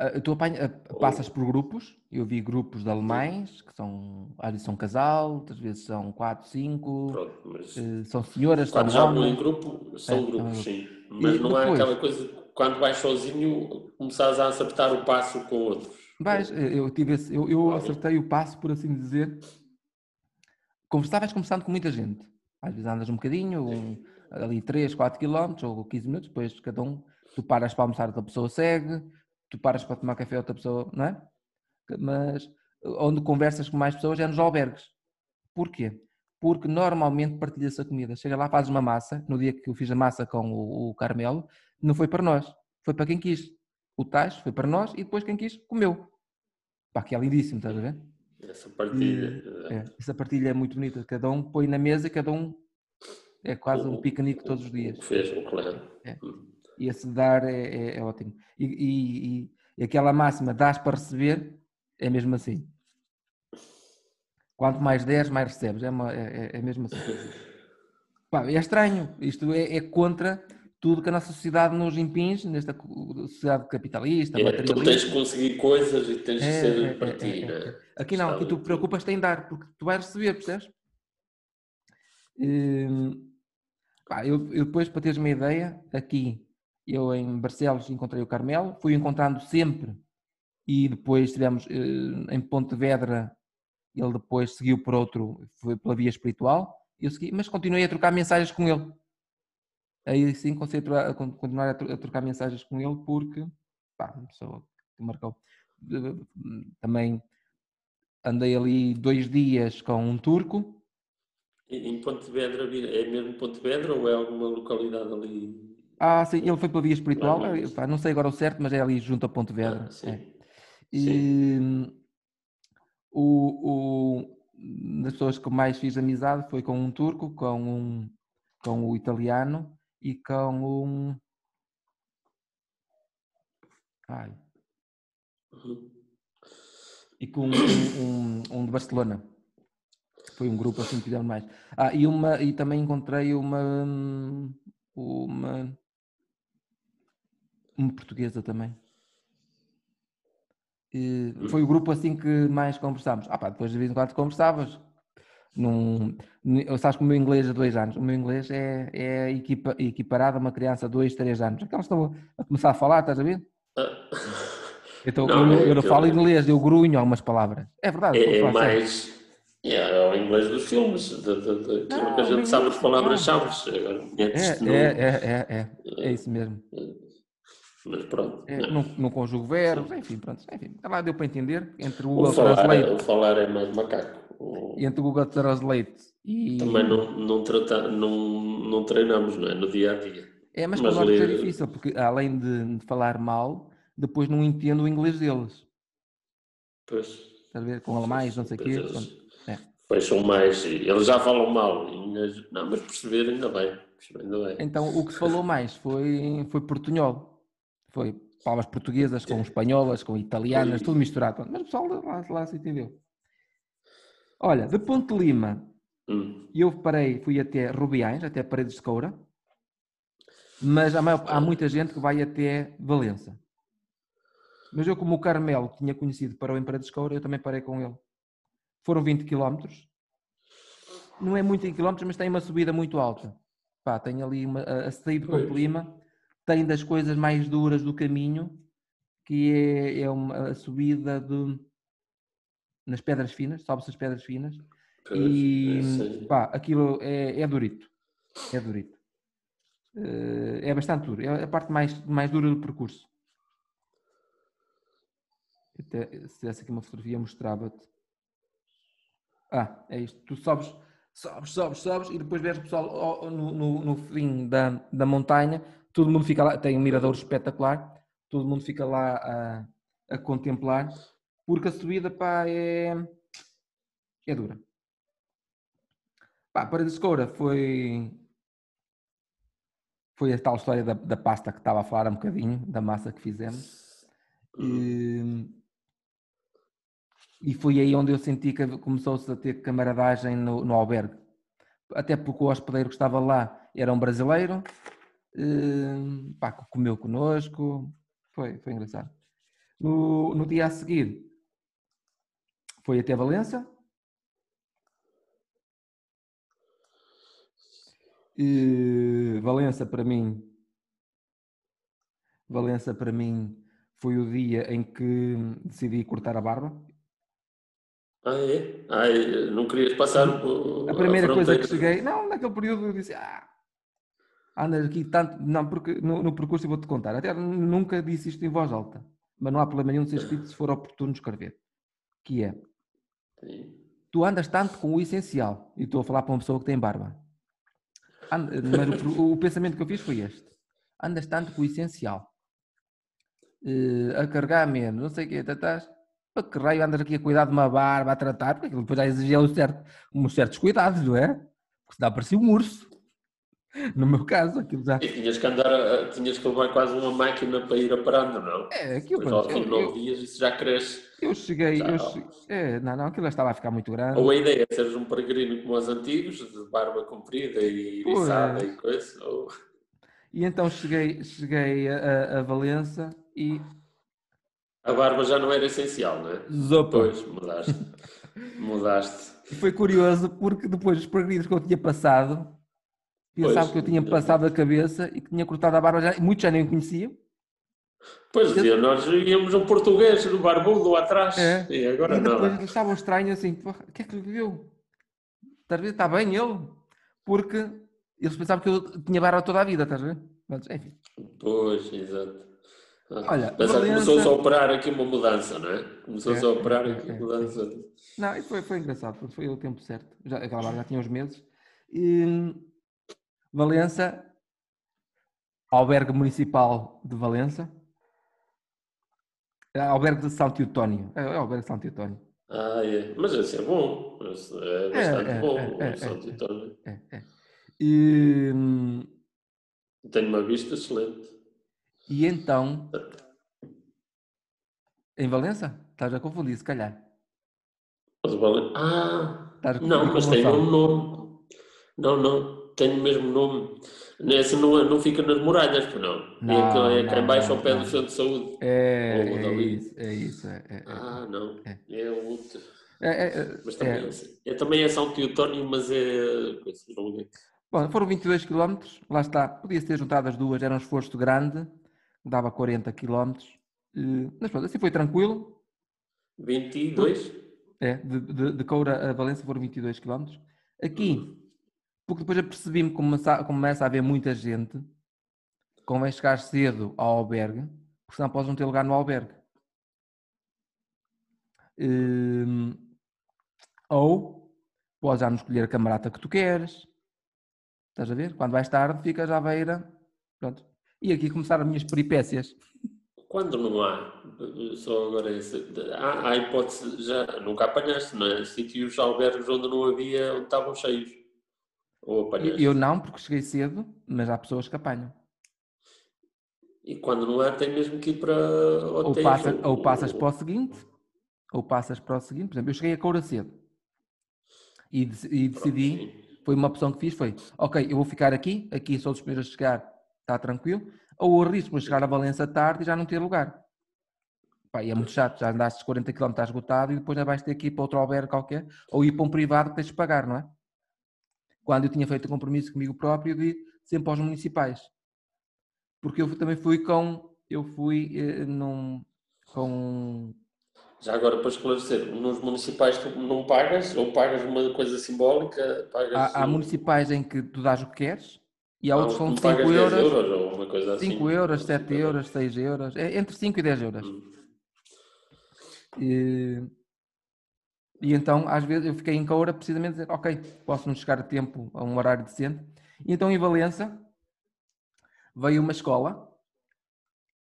Speaker 2: Uh, tu apanha, uh, passas por grupos, eu vi grupos de alemães, que são, às vezes são casal, outras vezes são quatro, cinco, Pronto, mas uh, são senhoras,
Speaker 1: quando são já em grupo, são é, grupos, sim. Mas não depois, há aquela coisa, quando vais sozinho, começares a acertar o passo com outros.
Speaker 2: Vais, eu, tive esse, eu, eu acertei o passo, por assim dizer. Conversavas começando com muita gente. Às vezes andas um bocadinho, um, ali 3, 4 km ou 15 minutos, depois cada um, tu paras para almoçar, outra pessoa segue, tu paras para tomar café, outra pessoa, não é? Mas onde conversas com mais pessoas é nos albergues. Porquê? Porque normalmente partilha-se a comida. Chega lá, fazes uma massa, no dia que eu fiz a massa com o, o Carmelo, não foi para nós, foi para quem quis o tais foi para nós e depois quem quis comeu. Pá, que é lindíssimo, estás a ver?
Speaker 1: Essa partilha.
Speaker 2: E, é, essa partilha é muito bonita. Cada um põe na mesa e cada um é quase um piquenique todos os dias.
Speaker 1: Fez, claro.
Speaker 2: É. E esse dar é, é, é ótimo. E, e, e, aquela máxima, dás para receber, é mesmo assim. Quanto mais deres, mais recebes. É, uma, é, é, é mesmo assim. Pá, é estranho. Isto é, é contra tudo que a nossa sociedade nos impinge, nesta sociedade capitalista,
Speaker 1: é, materialista. Tu tens que conseguir coisas e tens que ser para ti, né?
Speaker 2: Aqui não, aqui tu preocupas-te em dar, porque tu vais receber, percebes? Hum, eu, eu, depois, para teres uma ideia, aqui, eu em Barcelos encontrei o Carmelo, fui encontrando sempre e depois estivemos eh, em Pontevedra, ele depois seguiu por outro, foi pela via espiritual, eu segui, mas continuei a trocar mensagens com ele aí sim continuar, continuar a trocar mensagens com ele porque pá, uma pessoa que marcou. Também andei ali dois dias com um turco.
Speaker 1: Em Pontevedra, é mesmo Pontevedra ou é alguma localidade ali?
Speaker 2: Ah, sim, ele foi pela via espiritual, não, pá, não sei agora o certo, mas é ali junto a Pontevedra. Ah, sim. É. E sim. O, o, das pessoas que mais fiz amizade foi com um turco, com um com o italiano e com um. Ai. Uhum. E com um, um, um, de Barcelona. Foi um grupo assim que fizemos mais. Ah, e, uma, e também encontrei uma. Uma. Uma portuguesa também. E foi o grupo assim que mais conversámos. Ah pá, depois de vez em quando conversavas. Num, sabes que o meu inglês de dois anos, o meu inglês é, é equipa, equiparado a uma criança de dois, três anos. Aquelas estão a começar a falar, estás a ver?
Speaker 1: Ah,
Speaker 2: Então,
Speaker 1: Não,
Speaker 2: eu,
Speaker 1: é
Speaker 2: eu não
Speaker 1: que
Speaker 2: falo
Speaker 1: eu-
Speaker 2: inglês, eu grunho algumas palavras. É verdade.
Speaker 1: É, é mais. É, é o inglês dos filmes, de, de, de, aquilo
Speaker 2: Não,
Speaker 1: que a gente sabe as palavras-chave.
Speaker 2: É, é, é, é, é, é isso mesmo.
Speaker 1: Mas pronto.
Speaker 2: É,
Speaker 1: não.
Speaker 2: não, conjugo verbos, enfim, pronto. Enfim, lá deu para entender. Entre o
Speaker 1: O
Speaker 2: Google
Speaker 1: falar,
Speaker 2: Translate,
Speaker 1: é, o falar é mais macaco. O-
Speaker 2: entre o Google Translate e.
Speaker 1: Também não, não, trata, não, não treinamos, não é? No dia a dia.
Speaker 2: É, mas,
Speaker 1: mas
Speaker 2: para nós é
Speaker 1: ler-
Speaker 2: difícil, porque além de, de falar mal, depois não entendo o inglês deles.
Speaker 1: Pois.
Speaker 2: Estás a ver? Com alemães, não sei o quê. Pronto.
Speaker 1: Fecham mais. Eles já falam mal. mas- Não, mas perceber ainda bem. Ainda bem.
Speaker 2: Então, o que se falou mais foi, foi portunhol. Foi palavras portuguesas com espanholas, com italianas, tudo misturado. Mas o pessoal lá, lá se entendeu. Olha, de Ponte Lima,
Speaker 1: Hum.
Speaker 2: eu parei, fui até Rubiães, até Paredes de Coura, mas há, maior- há muita gente que vai até Valença. Mas eu, como o Carmelo tinha conhecido parou em Paredes de Coura, eu também parei com ele. Foram 20 km. Não é muito em quilómetros, mas tem uma subida muito alta. Pá, tem ali uma, a saída de Ponte
Speaker 1: Pois.
Speaker 2: Lima, tem das coisas mais duras do caminho, que é, é uma, a subida de, nas pedras finas, sobe-se as pedras finas,
Speaker 1: Pois,
Speaker 2: e
Speaker 1: é,
Speaker 2: pá, aquilo é, é durito. É durito. Eh, É bastante duro. É a parte mais, mais dura do percurso. Até, se tivesse aqui uma fotografia, mostrava-te. Ah, é isto. Tu sobes, sobes, sobes, sobes e depois vês o pessoal no, no, no fim da, da montanha. Todo mundo fica lá. Tem um mirador espetacular. Todo mundo fica lá a, a contemplar. Porque a subida, pá, é, é dura. Pá, para de Escoura foi. Foi a tal história da, da pasta que estava a falar há um bocadinho, da massa que fizemos. E, e foi aí onde eu senti que começou-se a ter camaradagem no, no albergue. Até porque o hospedeiro que estava lá era um brasileiro, eh, comeu connosco, foi, foi engraçado. No, no dia a seguir, foi até Valença. E Valença para mim, Valença para mim foi o dia em que decidi cortar a barba.
Speaker 1: Ah, é? Ah, é? não querias passar o,
Speaker 2: A primeira coisa que cheguei, não, naquele período eu disse, ah, andas aqui tanto, não, porque no, no percurso eu vou-te contar, até nunca disse isto em voz alta, mas não há problema nenhum de ser escrito se for oportuno escrever, que é,
Speaker 1: Sim.
Speaker 2: tu andas tanto com o essencial, e estou a falar para uma pessoa que tem barba, And- mas o, o pensamento que eu fiz foi este, andas tanto com o essencial, Eh, a carregar menos, não sei o quê, estás, para que raio andas aqui a cuidar de uma barba, a tratar, porque aquilo depois já exigia um certo, uns certos cuidados, não é? Porque senão parecia um urso. No meu caso, aquilo já.
Speaker 1: E tinhas que andar, tinhas que levar quase uma máquina para ir aparando, não?
Speaker 2: É, aquilo,
Speaker 1: Depois ao fim de
Speaker 2: eu,
Speaker 1: nove dias isso já cresce.
Speaker 2: eu, eu cheguei. Eu
Speaker 1: Já-
Speaker 2: cheguei é, não, não, aquilo já estava a ficar muito grande.
Speaker 1: Ou a ideia é seres um peregrino como os antigos, de barba comprida e eriçada e coisa, ou...
Speaker 2: E então cheguei, cheguei a- a Valença e.
Speaker 1: A barba já não era essencial, não é?
Speaker 2: Zopa!
Speaker 1: Depois mudaste. mudaste.
Speaker 2: E foi curioso porque depois os peregrinos que eu tinha passado, pensavam
Speaker 1: Pois.
Speaker 2: que eu tinha passado a cabeça e que tinha cortado a barba, já, muitos já nem me conheciam.
Speaker 1: Pois dizia, nós íamos um português no barbudo lá atrás
Speaker 2: É.
Speaker 1: e agora
Speaker 2: e depois
Speaker 1: nada.
Speaker 2: eles estavam estranhos assim, "Porra, o que é que lhe deu? Estás a ver? Está bem ele? Porque eles pensavam que eu tinha barba toda a vida, estás a ver? Mas, enfim.
Speaker 1: Pois, exato.
Speaker 2: Olha,
Speaker 1: Mas
Speaker 2: Valença-
Speaker 1: começou-se a operar aqui uma mudança, não é? Começou-se
Speaker 2: É,
Speaker 1: a operar
Speaker 2: é,
Speaker 1: aqui
Speaker 2: é,
Speaker 1: uma mudança.
Speaker 2: Não, isso foi, foi engraçado, porque foi o tempo certo. Já, aquela barba já tinha uns meses. E, Valença, albergue municipal de Valença. É, Albergue de São Teutónio. É, é albergue de São Teutónio.
Speaker 1: Ah, é. Mas esse é bom. Esse é bastante
Speaker 2: é,
Speaker 1: bom.
Speaker 2: é, é,
Speaker 1: o São
Speaker 2: é.
Speaker 1: Teutónio.
Speaker 2: É, é. E,
Speaker 1: Tem uma vista excelente.
Speaker 2: E então, em Valença? Estás a confundir, se calhar.
Speaker 1: Ah, não, mas tem um nome. Não, não. tem o mesmo nome. Esse não, não fica nas muralhas, não.
Speaker 2: Não,
Speaker 1: é aquele, é cá em baixo
Speaker 2: não,
Speaker 1: ao pé do centro de saúde.
Speaker 2: É, é isso, é isso. É, é, é.
Speaker 1: Ah, não.
Speaker 2: É.
Speaker 1: É outro.
Speaker 2: É,
Speaker 1: Mas também é, também é São Teotónio, mas é. é-
Speaker 2: Bom, foram 22 km, lá está. Podia-se ter juntado as duas, era um esforço grande, dava 40 km. Mas pronto, assim foi tranquilo.
Speaker 1: 22?
Speaker 2: É, de, de, de Coura a Valença foram 22 km. Aqui, porque depois apercebi-me que começa, começa a haver muita gente, convém chegar cedo ao albergue, porque senão podes não ter lugar no albergue. Hum, ou podes já não escolher a camarata que tu queres. Estás a ver? Quando vais tarde, ficas à beira. Pronto. E aqui começaram as minhas peripécias.
Speaker 1: Quando não há, só agora esse, há, há a hipótese, já nunca apanhaste, não é? Sítios albergues onde não havia, onde estavam cheios. Ou apanhaste.
Speaker 2: Eu não, porque cheguei cedo, mas há pessoas que apanham.
Speaker 1: E quando não há, tem mesmo que ir para
Speaker 2: Ou,
Speaker 1: hotéis.
Speaker 2: passa, ou passas para o seguinte, ou passas para o seguinte. Por exemplo, eu cheguei a Coura cedo e, e decidi,
Speaker 1: Sim.
Speaker 2: foi uma opção que fiz, foi, ok, eu vou ficar aqui, aqui sou dos primeiros a chegar, está tranquilo, ou arrisco a chegar a Valença tarde e já não ter lugar. Pá, e é muito chato, já andaste 40 km, esgotado e depois já vais ter que ir para outro albergue qualquer, ou ir para um privado que tens de pagar, não é? Quando eu tinha feito o compromisso comigo próprio de sempre aos municipais. Porque eu também fui com, eu fui eh, num, com
Speaker 1: Já agora para esclarecer, nos municipais tu não pagas, ou pagas uma coisa simbólica, pagas.
Speaker 2: Há, há municipais em que tu dás o que queres e há outros que são
Speaker 1: que
Speaker 2: 5
Speaker 1: pagas 10
Speaker 2: euros,
Speaker 1: euros ou uma coisa assim.
Speaker 2: 5 euros, 7 euros, 6 euros, é entre 5 e 10 euros.
Speaker 1: Hum.
Speaker 2: E, e então, às vezes, eu fiquei em Coura precisamente dizer, ok, posso não chegar a tempo a um horário decente. E então, em Valença, veio uma escola.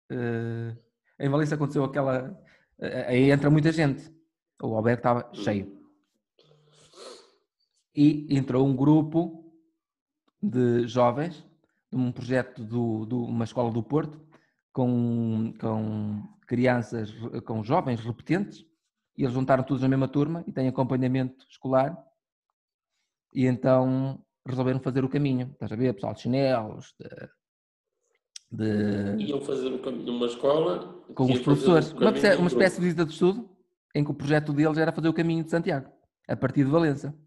Speaker 2: eh, em Valença aconteceu aquela. eh, Aí entra muita gente. O albergue estava cheio. E entrou um grupo de jovens de um projeto de uma escola do Porto com, com crianças, com jovens repetentes e eles juntaram todos na mesma turma e têm acompanhamento escolar e então resolveram fazer o caminho, estás a ver, pessoal de chinelos, de, de-
Speaker 1: Iam fazer um caminho numa escola.
Speaker 2: com os professores,
Speaker 1: um
Speaker 2: uma, uma espécie de visita de estudo em que o projeto deles era fazer o caminho de Santiago, a partir de Valença.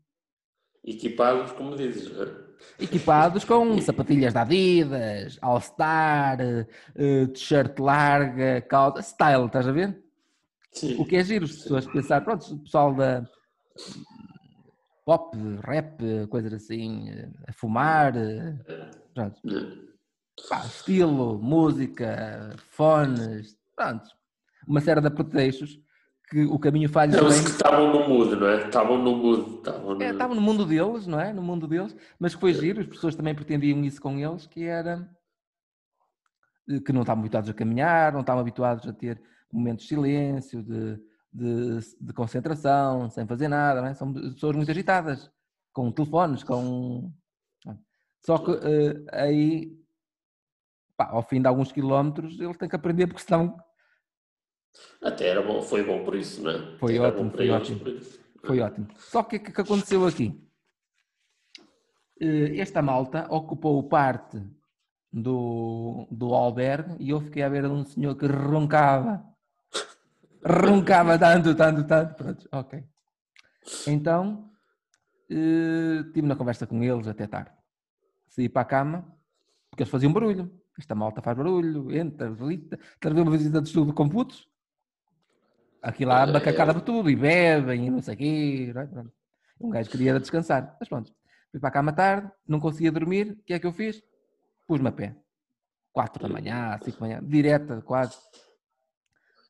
Speaker 1: Equipados, como dizes. não é?
Speaker 2: Equipados com sapatilhas da Adidas, All-Star, eh, t-shirt larga, calça, style, estás a ver?
Speaker 1: Sim.
Speaker 2: O que é giro, as pessoas pensar, pronto, o pessoal da pop, rap, coisas assim, eh, a fumar, eh, pronto. Pá, estilo, música, fones, pronto. Uma série de pretextos que o caminho falha
Speaker 1: Eles
Speaker 2: bem.
Speaker 1: que estavam no mood, não é? Estavam no mood. Estavam no...
Speaker 2: É, estavam no mundo deles, não é? No mundo deles, mas que foi giro, as pessoas também pretendiam isso com eles, que era eh, que não estavam habituados a caminhar, não estavam habituados a ter momentos de silêncio, de, de, de concentração, sem fazer nada, não é? São pessoas muito agitadas, com telefones, com. Só que eh, aí, pá, ao fim de alguns quilómetros, eles têm que aprender, porque senão
Speaker 1: Até era bom, foi bom por isso, não é?
Speaker 2: Foi
Speaker 1: Era
Speaker 2: ótimo, foi ótimo. Foi ótimo. Só que o que, que aconteceu aqui? Eh, Esta malta ocupou parte do, do albergue e eu fiquei à beira de um senhor que roncava. Roncava tanto, tanto, tanto. Pronto, ok. Então, eh, estive na conversa com eles até tarde. Saí para a cama, porque eles faziam barulho. Esta malta faz barulho, entra, visita. Estás a ver uma visita de estudo com putos? Aqui lá,
Speaker 1: Ah,
Speaker 2: bacacada
Speaker 1: é.
Speaker 2: por tudo, e bebem, e não sei o quê. não é? Pronto. Um gajo queria descansar. Mas pronto, fui para a cama tarde, não conseguia dormir. O que é que eu fiz? Pus-me a pé. Quatro da manhã, cinco da manhã, direta, quase.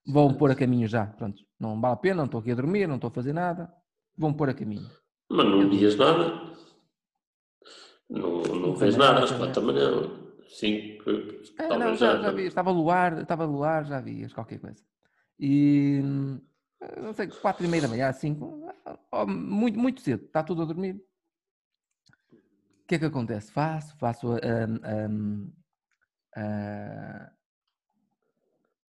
Speaker 2: Vou-me pôr a caminho já. Pronto, não vale a pena, não estou aqui a dormir, não estou a fazer nada. Vou-me pôr a caminho.
Speaker 1: Mas não vias nada. Não, não vês nada às quatro da manhã.
Speaker 2: É,
Speaker 1: talvez
Speaker 2: não, já, já vi, estava luar, estava luar, já vias qualquer coisa. E hum, não sei, quatro e meia da manhã, cinco, muito, muito cedo, está tudo a dormir. O que é que acontece? Faço, faço hum, hum, ah,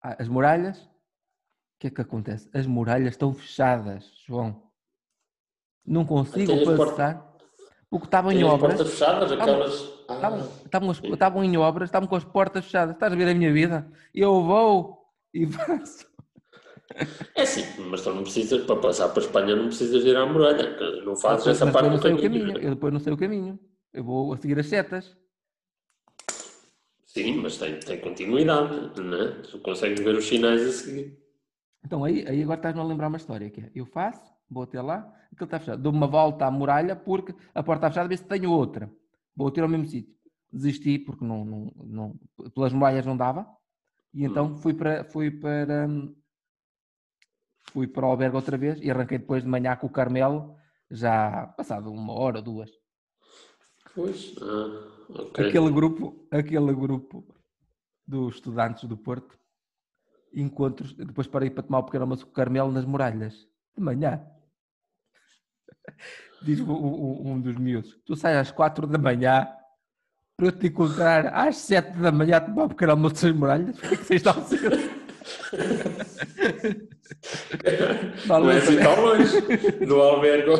Speaker 2: ah, as muralhas. O que é que acontece? As muralhas estão fechadas, João. Não consigo passar. Porque estavam em obras.
Speaker 1: portas fechadas, aquelas. Ah,
Speaker 2: Estavam, estavam, as- estavam em obras, estavam com as portas fechadas. Estás a ver a minha vida? Eu vou e faço.
Speaker 1: É sim, mas tu não precisas, para passar para a Espanha, não precisas ir à muralha. Não fazes
Speaker 2: Mas
Speaker 1: essa
Speaker 2: depois
Speaker 1: parte
Speaker 2: não
Speaker 1: do
Speaker 2: sei o
Speaker 1: caminho.
Speaker 2: caminho. Eu depois não sei o caminho. Eu vou a seguir as setas.
Speaker 1: Sim, mas tem, tem continuidade, não é? Tu consegues ver os sinais a seguir.
Speaker 2: Então aí, aí agora estás-me a lembrar uma história que é, eu faço, vou até lá, aquilo está fechado. Dou uma volta à muralha porque a porta está fechada, ver se tenho outra. Vou ter ao mesmo sítio. Desisti porque não, não, não, pelas muralhas não dava. E então fui para, fui para, hum, fui para o albergue outra vez e arranquei depois de manhã com o Carmelo, já passado uma hora ou duas.
Speaker 1: Pois. Ah, ok.
Speaker 2: Aquele grupo, aquele grupo dos estudantes do Porto, encontros, depois parei para tomar o pequeno almoço com o Carmelo nas muralhas, de manhã. Diz o- um dos miúdos, tu sais às quatro da manhã para eu te encontrar às sete da manhã a tomar o pequeno almoço nas muralhas, porque vocês estão cedo.
Speaker 1: Não é assim tão longe do albergue.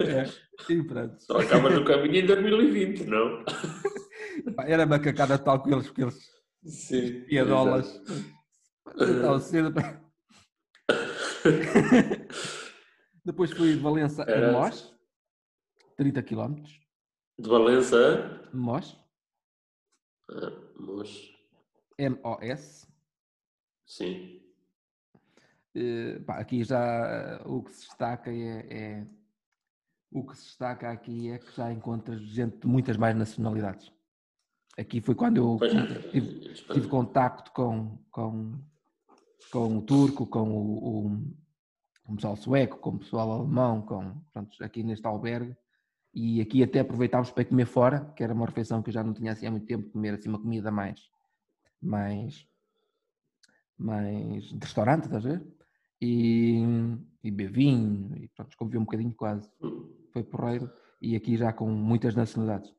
Speaker 2: É, e pronto.
Speaker 1: Só acaba no caminho em 2020, não?
Speaker 2: Era macacada tal com eles, porque eles
Speaker 1: Sim.
Speaker 2: piadolas. Estavam cedo para- Depois fui de Valença a
Speaker 1: Era-
Speaker 2: Mós, 30 km.
Speaker 1: De Valença a.
Speaker 2: Mós,
Speaker 1: Ah, Mos.
Speaker 2: M-O-S.
Speaker 1: Sim.
Speaker 2: Eh, pá, aqui já eh, o que se destaca é, é- o que se destaca aqui é que já encontras gente de muitas mais nacionalidades. Aqui foi quando eu tive,
Speaker 1: Espanha.
Speaker 2: tive contacto com, com, com o turco, com o, o, com o pessoal sueco, com o pessoal alemão, com, pronto, aqui neste albergue. E aqui até aproveitámos para comer fora, que era uma refeição que eu já não tinha assim há muito tempo, comer assim uma comida mais, mais, mais de restaurante, estás a ver? E, e beber vinho, e pronto, convivi um bocadinho quase foi porreiro e aqui já com muitas nacionalidades.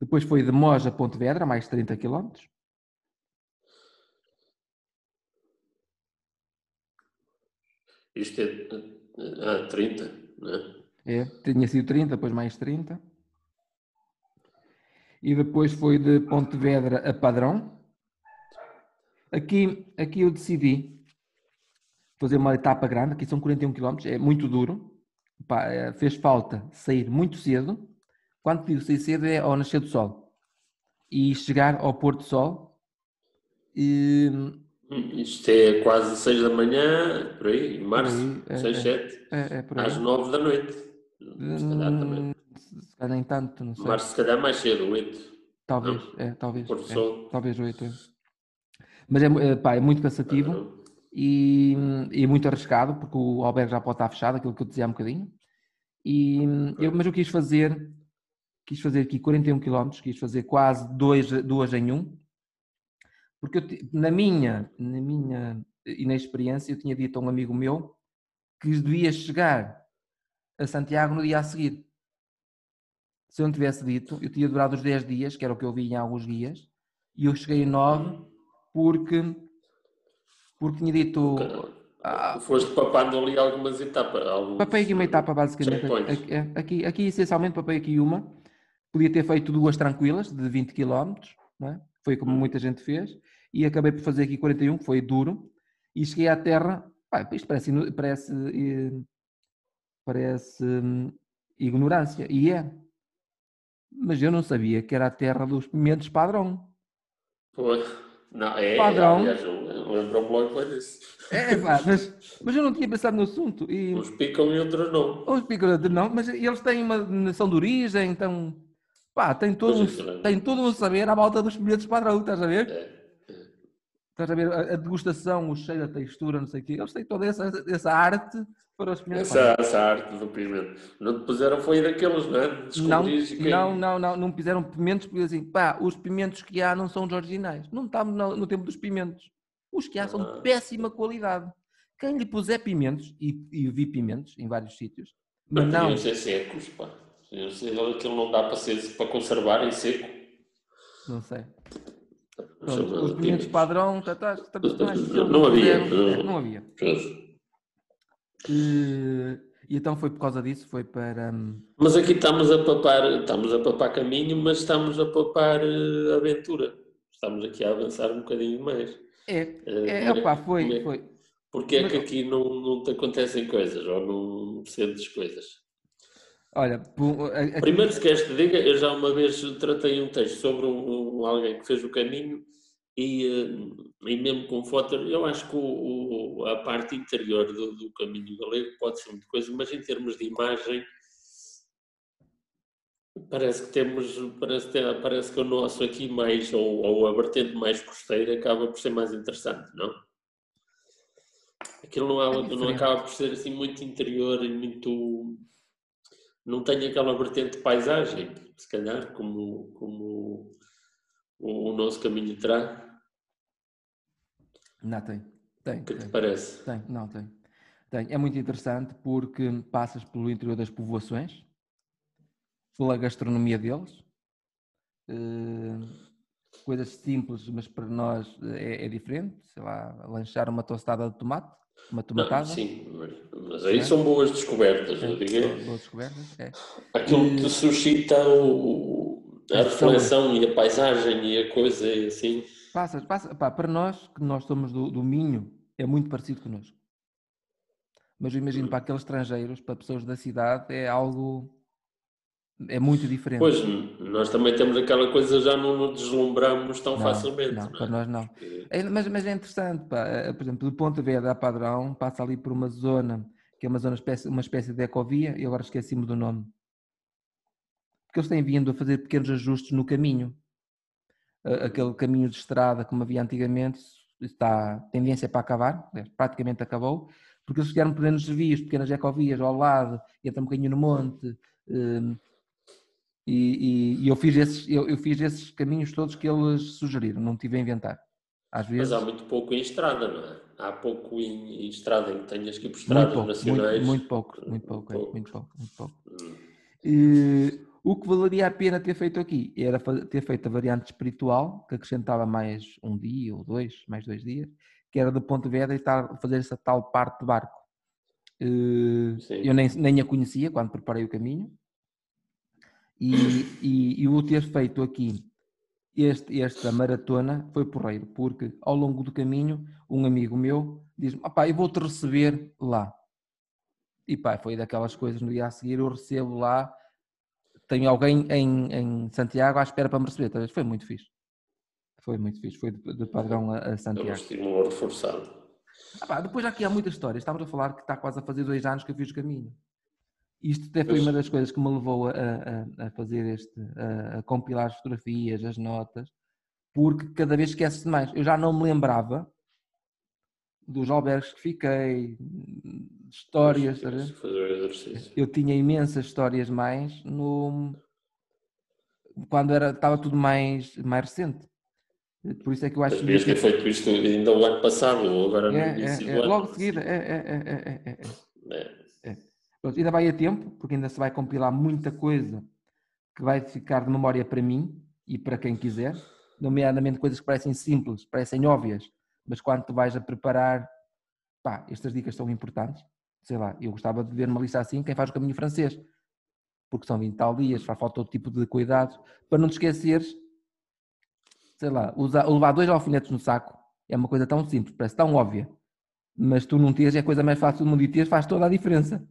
Speaker 2: Depois foi de Mós a Pontevedra, mais 30 km.
Speaker 1: Isto é. Ah, 30, não é?
Speaker 2: É, tinha sido 30, depois mais 30. E depois foi de Pontevedra a Padrão. Aqui, aqui eu decidi fazer uma etapa grande, aqui são 41 km, é muito duro. Pá, eh, fez falta sair muito cedo. Quando digo sair cedo é ao nascer do sol. E chegar ao pôr do sol. E,
Speaker 1: Hum, Isto é quase 6 da manhã, por aí, em março,
Speaker 2: aí, é,
Speaker 1: 6,
Speaker 2: é.
Speaker 1: 7,
Speaker 2: é, é aí.
Speaker 1: às 9 da noite. Se calhar também.
Speaker 2: Hum, Se calhar nem tanto, não sei.
Speaker 1: Março, se calhar mais cedo, 8.
Speaker 2: Talvez, é, talvez.
Speaker 1: Pôr do
Speaker 2: é,
Speaker 1: sol.
Speaker 2: talvez oito. é. Mas é, mu- é, pá, é muito cansativo e, e muito arriscado, porque o albergue já pode estar fechado, aquilo que eu dizia há um bocadinho. E, eu, mas eu quis fazer, quis fazer aqui 41 km, quis fazer quase dois, duas em um, porque eu na minha, na minha inexperiência eu tinha dito a um amigo meu que devia chegar a Santiago no dia a seguir. Se eu não tivesse dito, eu tinha durado os 10 dias, que era o que eu vi em alguns guias, e eu cheguei em 9 porque, porque tinha dito. Ah,
Speaker 1: Foste papando ali algumas etapas. Alguns...
Speaker 2: papei aqui uma etapa, basicamente. Aqui, aqui, essencialmente, papei aqui uma. Podia ter feito duas tranquilas, de 20 km, é? foi como muita gente fez, e acabei por fazer aqui 41, que foi duro, e cheguei à terra. Isto parece, parece, eh, parece hum, ignorância, e é. Mas eu não sabia que era a terra dos pimentos padrão.
Speaker 1: Pô, não, é,
Speaker 2: Padrão.
Speaker 1: aliás, lembro-me logo foi disso.
Speaker 2: É, pá, mas, mas eu não tinha pensado no assunto. E,
Speaker 1: Uns picam e outros não.
Speaker 2: Os picoletes não, mas eles têm uma nação de origem, então pá, tem todo,
Speaker 1: Pois é,
Speaker 2: um,
Speaker 1: claro.
Speaker 2: tem todo um saber à volta dos pimentos padrão, estás a ver?
Speaker 1: É.
Speaker 2: Estás a ver a, degustação, o cheiro, a textura, não sei o quê. Eles têm toda essa, essa arte para os pimentos.
Speaker 1: Essa, essa arte do pimento. Não te puseram foi daqueles, não é?
Speaker 2: Não,
Speaker 1: quem...
Speaker 2: não, não, não, não fizeram pimentos porque assim, pá, os pimentos que há não são os originais. Não estamos no, no tempo dos pimentos. Os que há são
Speaker 1: Ah.
Speaker 2: de péssima qualidade. Quem lhe puser pimentos, e, e vi pimentos em vários sítios, mas não,
Speaker 1: podiam ser secos, pá. Aquilo não dá para, ser, para conservar em seco.
Speaker 2: não sei. Pronto, os pimentos padrão, tá, tá, tradicionais,
Speaker 1: Não- não havia, não.
Speaker 2: é, não havia. Eh, E então foi por causa disso, foi para. hum,
Speaker 1: Mas aqui estamos a papar, estamos a papar caminho, mas estamos a papar eh, aventura. Estamos aqui a avançar um bocadinho mais.
Speaker 2: É,
Speaker 1: Eh,
Speaker 2: é,
Speaker 1: como é-
Speaker 2: opá,
Speaker 1: como
Speaker 2: foi, foi.
Speaker 1: Porque é que aqui não, não te acontecem coisas, ou não sentes coisas?
Speaker 2: Olha, a- a-
Speaker 1: Primeiro, se queres te diga, eu já uma vez tratei um texto sobre um, um- alguém que fez o caminho e, eh, e mesmo com foto, eu acho que o- o- a parte interior do, do caminho galego pode ser muita coisa, mas em termos de imagem parece que temos, parece, ter- parece que o nosso aqui mais, ou, ou a vertente mais costeira acaba por ser mais interessante, não? Aquilo não, há- não
Speaker 2: diferente.
Speaker 1: acaba por ser assim muito interior e muito não tem aquela vertente de paisagem, se calhar, como, como o, o nosso caminho terá.
Speaker 2: Não, tem. Tem.
Speaker 1: O que te
Speaker 2: tem.
Speaker 1: parece?
Speaker 2: Tem, não tem. Tem. É muito interessante porque passas pelo interior das povoações, pela gastronomia deles, eh, coisas simples, mas para nós é, é diferente. Sei lá, lanchar uma tostada de tomate, uma
Speaker 1: Não,
Speaker 2: tomatada.
Speaker 1: sim, mas, aí
Speaker 2: É.
Speaker 1: são boas descobertas,
Speaker 2: É,
Speaker 1: eu digo.
Speaker 2: boas descobertas. É.
Speaker 1: Aquilo que suscita o, a reflexão e a paisagem e a coisa e assim.
Speaker 2: Passas, passa, pá, para nós, que nós somos do, do Minho, é muito parecido connosco. Mas eu imagino para aqueles estrangeiros, para pessoas da cidade, é algo. É muito diferente.
Speaker 1: Pois, nós também temos aquela coisa, já não nos deslumbramos tão
Speaker 2: Não,
Speaker 1: facilmente.
Speaker 2: não,
Speaker 1: não
Speaker 2: para
Speaker 1: é?
Speaker 2: nós não.
Speaker 1: Porque-
Speaker 2: É, mas, mas é interessante, pá. eh, Por exemplo, do ponto de vista padrão, passa ali por uma zona que é uma zona espécie, uma espécie de ecovia, e agora esqueci-me do nome. Porque eles têm vindo a fazer pequenos ajustes no caminho. Aquele caminho de estrada como havia antigamente está tendência para acabar, praticamente acabou, porque eles fizeram pequenos desvios, pequenas ecovias ao lado, entra um bocadinho no monte. Hum, E, e- e eu, fiz esses, eu, eu fiz esses caminhos todos que eles sugeriram, não tive a inventar. Às
Speaker 1: Mas
Speaker 2: vezes.
Speaker 1: há muito pouco em estrada, não é? Há pouco em, em estrada em que tenhas que ir por
Speaker 2: Muito
Speaker 1: estradas
Speaker 2: pouco,
Speaker 1: nacionais.
Speaker 2: muito, muito pouco, muito pouco, é,
Speaker 1: poucos.
Speaker 2: muito pouco, muito pouco.
Speaker 1: Hum.
Speaker 2: E, o que valeria a pena ter feito aqui era ter feito a variante espiritual, que acrescentava mais um dia ou dois, mais dois dias, que era do ponto de vista e estar a fazer essa tal parte de barco. Eh. Eu nem, nem a conhecia quando preparei o caminho. E, e, e o ter feito aqui este, esta maratona foi porreiro, porque ao longo do caminho um amigo meu diz-me, "Opá, eu vou-te receber lá. E pá, foi daquelas coisas, no dia a seguir eu recebo lá, tenho alguém em, em Santiago à espera para me receber, talvez foi muito fixe. Foi muito fixe, foi de, de padrão a, a
Speaker 1: É um
Speaker 2: Santiago.
Speaker 1: estímulo reforçado.
Speaker 2: Ah pá, depois aqui há muitas histórias, estamos a falar que está quase a fazer dois anos que eu fiz o caminho. Isto até foi uma das coisas que me levou a, a- a fazer este, a, a compilar as fotografias, as notas, porque cada vez esquece mais. Eu já não me lembrava dos albergues que fiquei, histórias, eu tinha imensas histórias mais no quando era, estava tudo mais, mais recente. Por isso é que eu acho que
Speaker 1: devias
Speaker 2: devia
Speaker 1: ter feito isto ainda o ano passado, ou agora no
Speaker 2: é,
Speaker 1: início
Speaker 2: é,
Speaker 1: do
Speaker 2: é,
Speaker 1: ano.
Speaker 2: logo de seguida, é, é, é, é, é, é.
Speaker 1: É.
Speaker 2: Pronto, ainda vai a tempo, porque ainda se vai compilar muita coisa que vai ficar de memória para mim e para quem quiser, nomeadamente coisas que parecem simples, parecem óbvias, mas quando tu vais a preparar, pá, estas dicas são importantes. Sei lá, eu gostava de ver uma lista assim, quem faz o caminho francês, porque são 20 tal dias, faz falta outro tipo de cuidados, para não te esqueceres, sei lá, usar, levar dois alfinetes no saco é uma coisa tão simples, parece tão óbvia, mas tu não tens, é a coisa mais fácil do mundo e teres faz toda a diferença.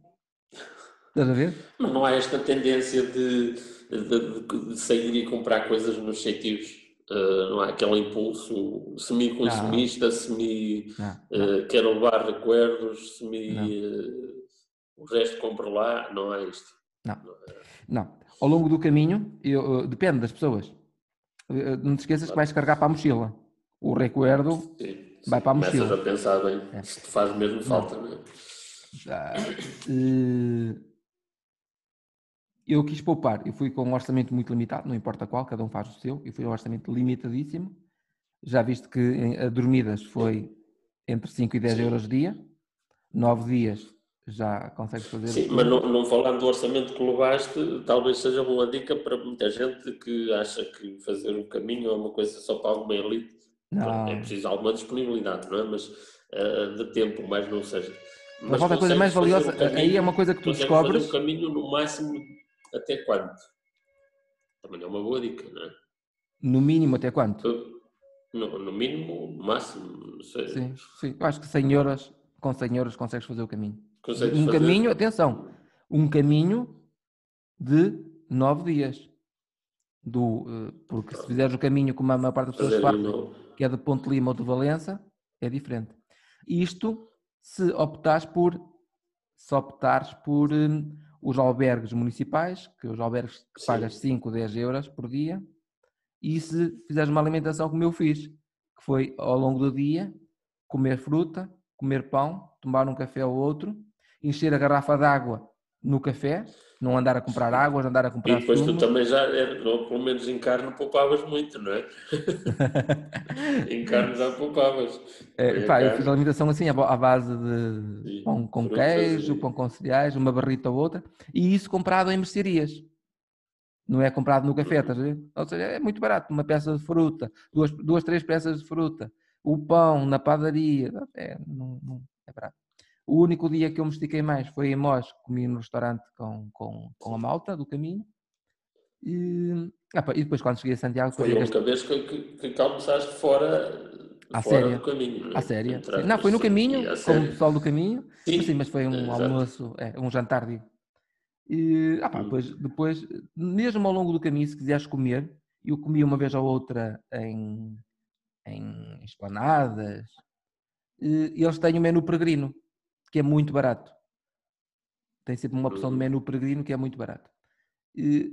Speaker 2: Estás a ver?
Speaker 1: Mas não há esta tendência de, de- de- sair e comprar coisas nos sítios. Uh, não há aquele impulso semi-consumista, semi.
Speaker 2: Não, não.
Speaker 1: uh, quero levar recuerdos, semi.
Speaker 2: Não.
Speaker 1: uh, o resto compro lá, não há isto.
Speaker 2: Não. Ao longo do caminho, eu, eh, depende das pessoas. Eh, Não te esqueças que vais carregar para a mochila. O recuerdo
Speaker 1: Sim,
Speaker 2: Vai
Speaker 1: sim,
Speaker 2: para a
Speaker 1: começas
Speaker 2: mochila.
Speaker 1: a pensar bem
Speaker 2: É.
Speaker 1: se te faz mesmo falta, não é?
Speaker 2: ah, eh, eu quis poupar. Eu fui com um orçamento muito limitado, não importa qual, cada um faz o seu. Eu fui um orçamento limitadíssimo. Já viste que a dormidas foi entre 5 e 10
Speaker 1: Sim.
Speaker 2: euros dia. 9 dias já consegues fazer.
Speaker 1: Sim, mas não, não falando do orçamento que levaste, talvez seja boa dica para muita gente que acha que fazer o caminho é uma coisa só para alguma elite.
Speaker 2: Não.
Speaker 1: É preciso alguma disponibilidade, não é? Mas eh, de tempo, mais não seja.
Speaker 2: Mas falta a coisa mais valiosa. Um caminho, aí é uma coisa que tu descobres.
Speaker 1: Fazer um caminho no máximo até quanto? Também é uma boa dica, não é?
Speaker 2: No mínimo até quanto?
Speaker 1: No, no mínimo, no máximo, não sei.
Speaker 2: Sim, sim. Eu acho que 100 euros, com 100 euros consegues fazer o caminho.
Speaker 1: Consegues
Speaker 2: um
Speaker 1: fazer?
Speaker 2: caminho, atenção, um caminho de 9 dias. Do, eh, porque se fizeres o caminho como a maior parte das pessoas faz, que é de Ponte Lima ou de Valença, é diferente. Isto se optares por se optares por um, os albergues municipais, que os albergues que Sim. pagas 5, 10 euros por dia, e se fizeres uma alimentação como eu fiz, que foi ao longo do dia comer fruta, comer pão, tomar um café ou outro, encher a garrafa d'água no café, não andar a comprar água, andar a comprar
Speaker 1: E depois
Speaker 2: sumo.
Speaker 1: tu também já, pelo menos em carne, poupavas muito, não é? em carne já poupavas.
Speaker 2: É, pá, eu fiz a alimentação assim, à base de Sim, pão com queijo, e... pão com cereais, uma barrita ou outra, e isso comprado em mercearias. Não é comprado no café, estás a ver? Ou seja, é muito barato, uma peça de fruta, duas, duas três peças de fruta, o pão na padaria, é, não, não, é barato. O único dia que eu me estiquei mais foi em Mós, comi no restaurante com, com, com a malta do caminho. E, opa, e depois quando cheguei a Santiago...
Speaker 1: Foi a única vez que, que, que almoçaste fora,
Speaker 2: à
Speaker 1: fora
Speaker 2: séria.
Speaker 1: do caminho.
Speaker 2: À séria. Não, foi no caminho, como o pessoal do caminho, sim, sim mas foi um almoço, é, um jantar, digo. E opa, depois, depois, mesmo ao longo do caminho, se quiseres comer, eu comi uma vez ou outra em, em esplanadas, e eles têm o menu peregrino que é muito barato. Tem sempre uma opção de uhum. menu peregrino que é muito barato. E,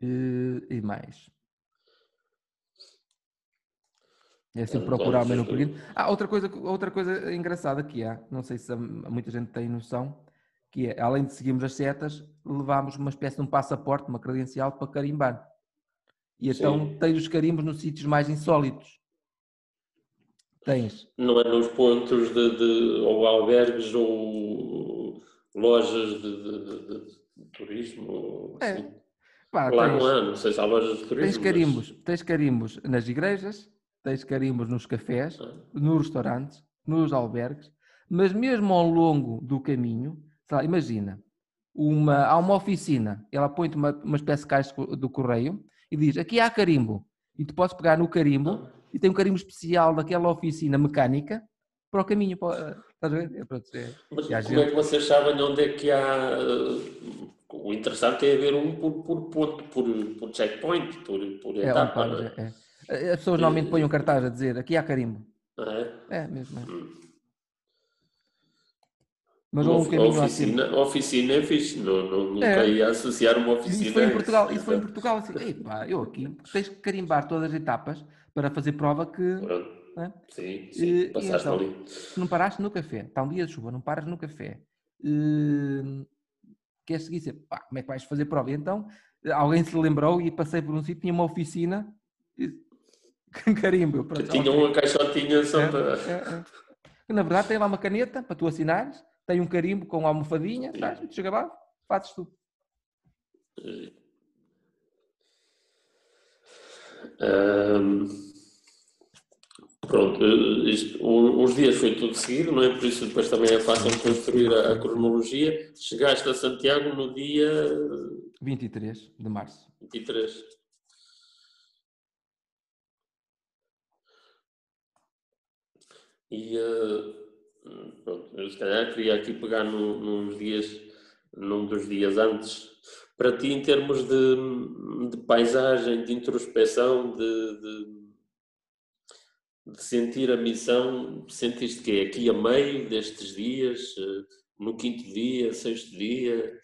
Speaker 2: e, e mais. É sempre procurar o menu peregrino. Ah, outra coisa, outra coisa engraçada que há, não sei se muita gente tem noção, que é, além de seguirmos as setas, levámos uma espécie de um passaporte, uma credencial para carimbar. E então tens os carimbos nos sítios mais insólitos. Tens.
Speaker 1: Não é nos pontos de, de ou albergues ou lojas de, de, de turismo.
Speaker 2: É.
Speaker 1: Assim. Pá, Lá tens, não há, não sei se há lojas de turismo.
Speaker 2: Tens carimbos, mas... tens carimbos nas igrejas, tens carimbos nos cafés, ah. nos restaurantes, nos albergues, mas mesmo ao longo do caminho, lá, imagina, uma, há uma oficina, ela põe-te uma, uma espécie de caixa do correio e diz, aqui há carimbo, e tu podes pegar no carimbo ah e tem um carimbo especial daquela oficina mecânica para o caminho. Para, estás a ver? É, pronto, é,
Speaker 1: Mas como gente... é que vocês sabem onde é que há. Uh, o interessante é haver um por, por ponto, por, por checkpoint, por, por é, etapa. É,
Speaker 2: é? As pessoas normalmente põem um cartaz a dizer aqui há carimbo. É? É mesmo. Hum.
Speaker 1: Mas uma, um caminho oficina, assim. oficina é fixe, não, não, nunca é. ia associar uma oficina.
Speaker 2: Isso foi em Portugal, isso foi em Portugal assim, Epá, eu aqui tens que carimbar todas as etapas para fazer prova que.
Speaker 1: Né? Sim, sim, e, passaste então, ali.
Speaker 2: Não paraste no café, está um dia de chuva, não paras no café. Uh, quer seguir sempre, como é que vais fazer prova? E então alguém se lembrou e passei por um sítio, tinha uma oficina, carimbo.
Speaker 1: Pronto, tinha uma caixotinha só é, para.
Speaker 2: É, é. Na verdade, tem lá uma caneta para tu assinares, tem um carimbo com uma almofadinha, estás, chega lá, fazes tu.
Speaker 1: Um, pronto, eh, isto, os dias foi tudo seguido, não é? Por isso depois também é fácil construir a, a cronologia. Chegaste a Santiago no dia
Speaker 2: 23 de março.
Speaker 1: 23. E uh, pronto, eu se calhar queria aqui pegar nos dias, num dos dias antes para ti em termos de, de paisagem, de introspeção, de, de, de, sentir a missão, sentiste que é aqui a meio destes dias, eh, no quinto dia, sexto dia,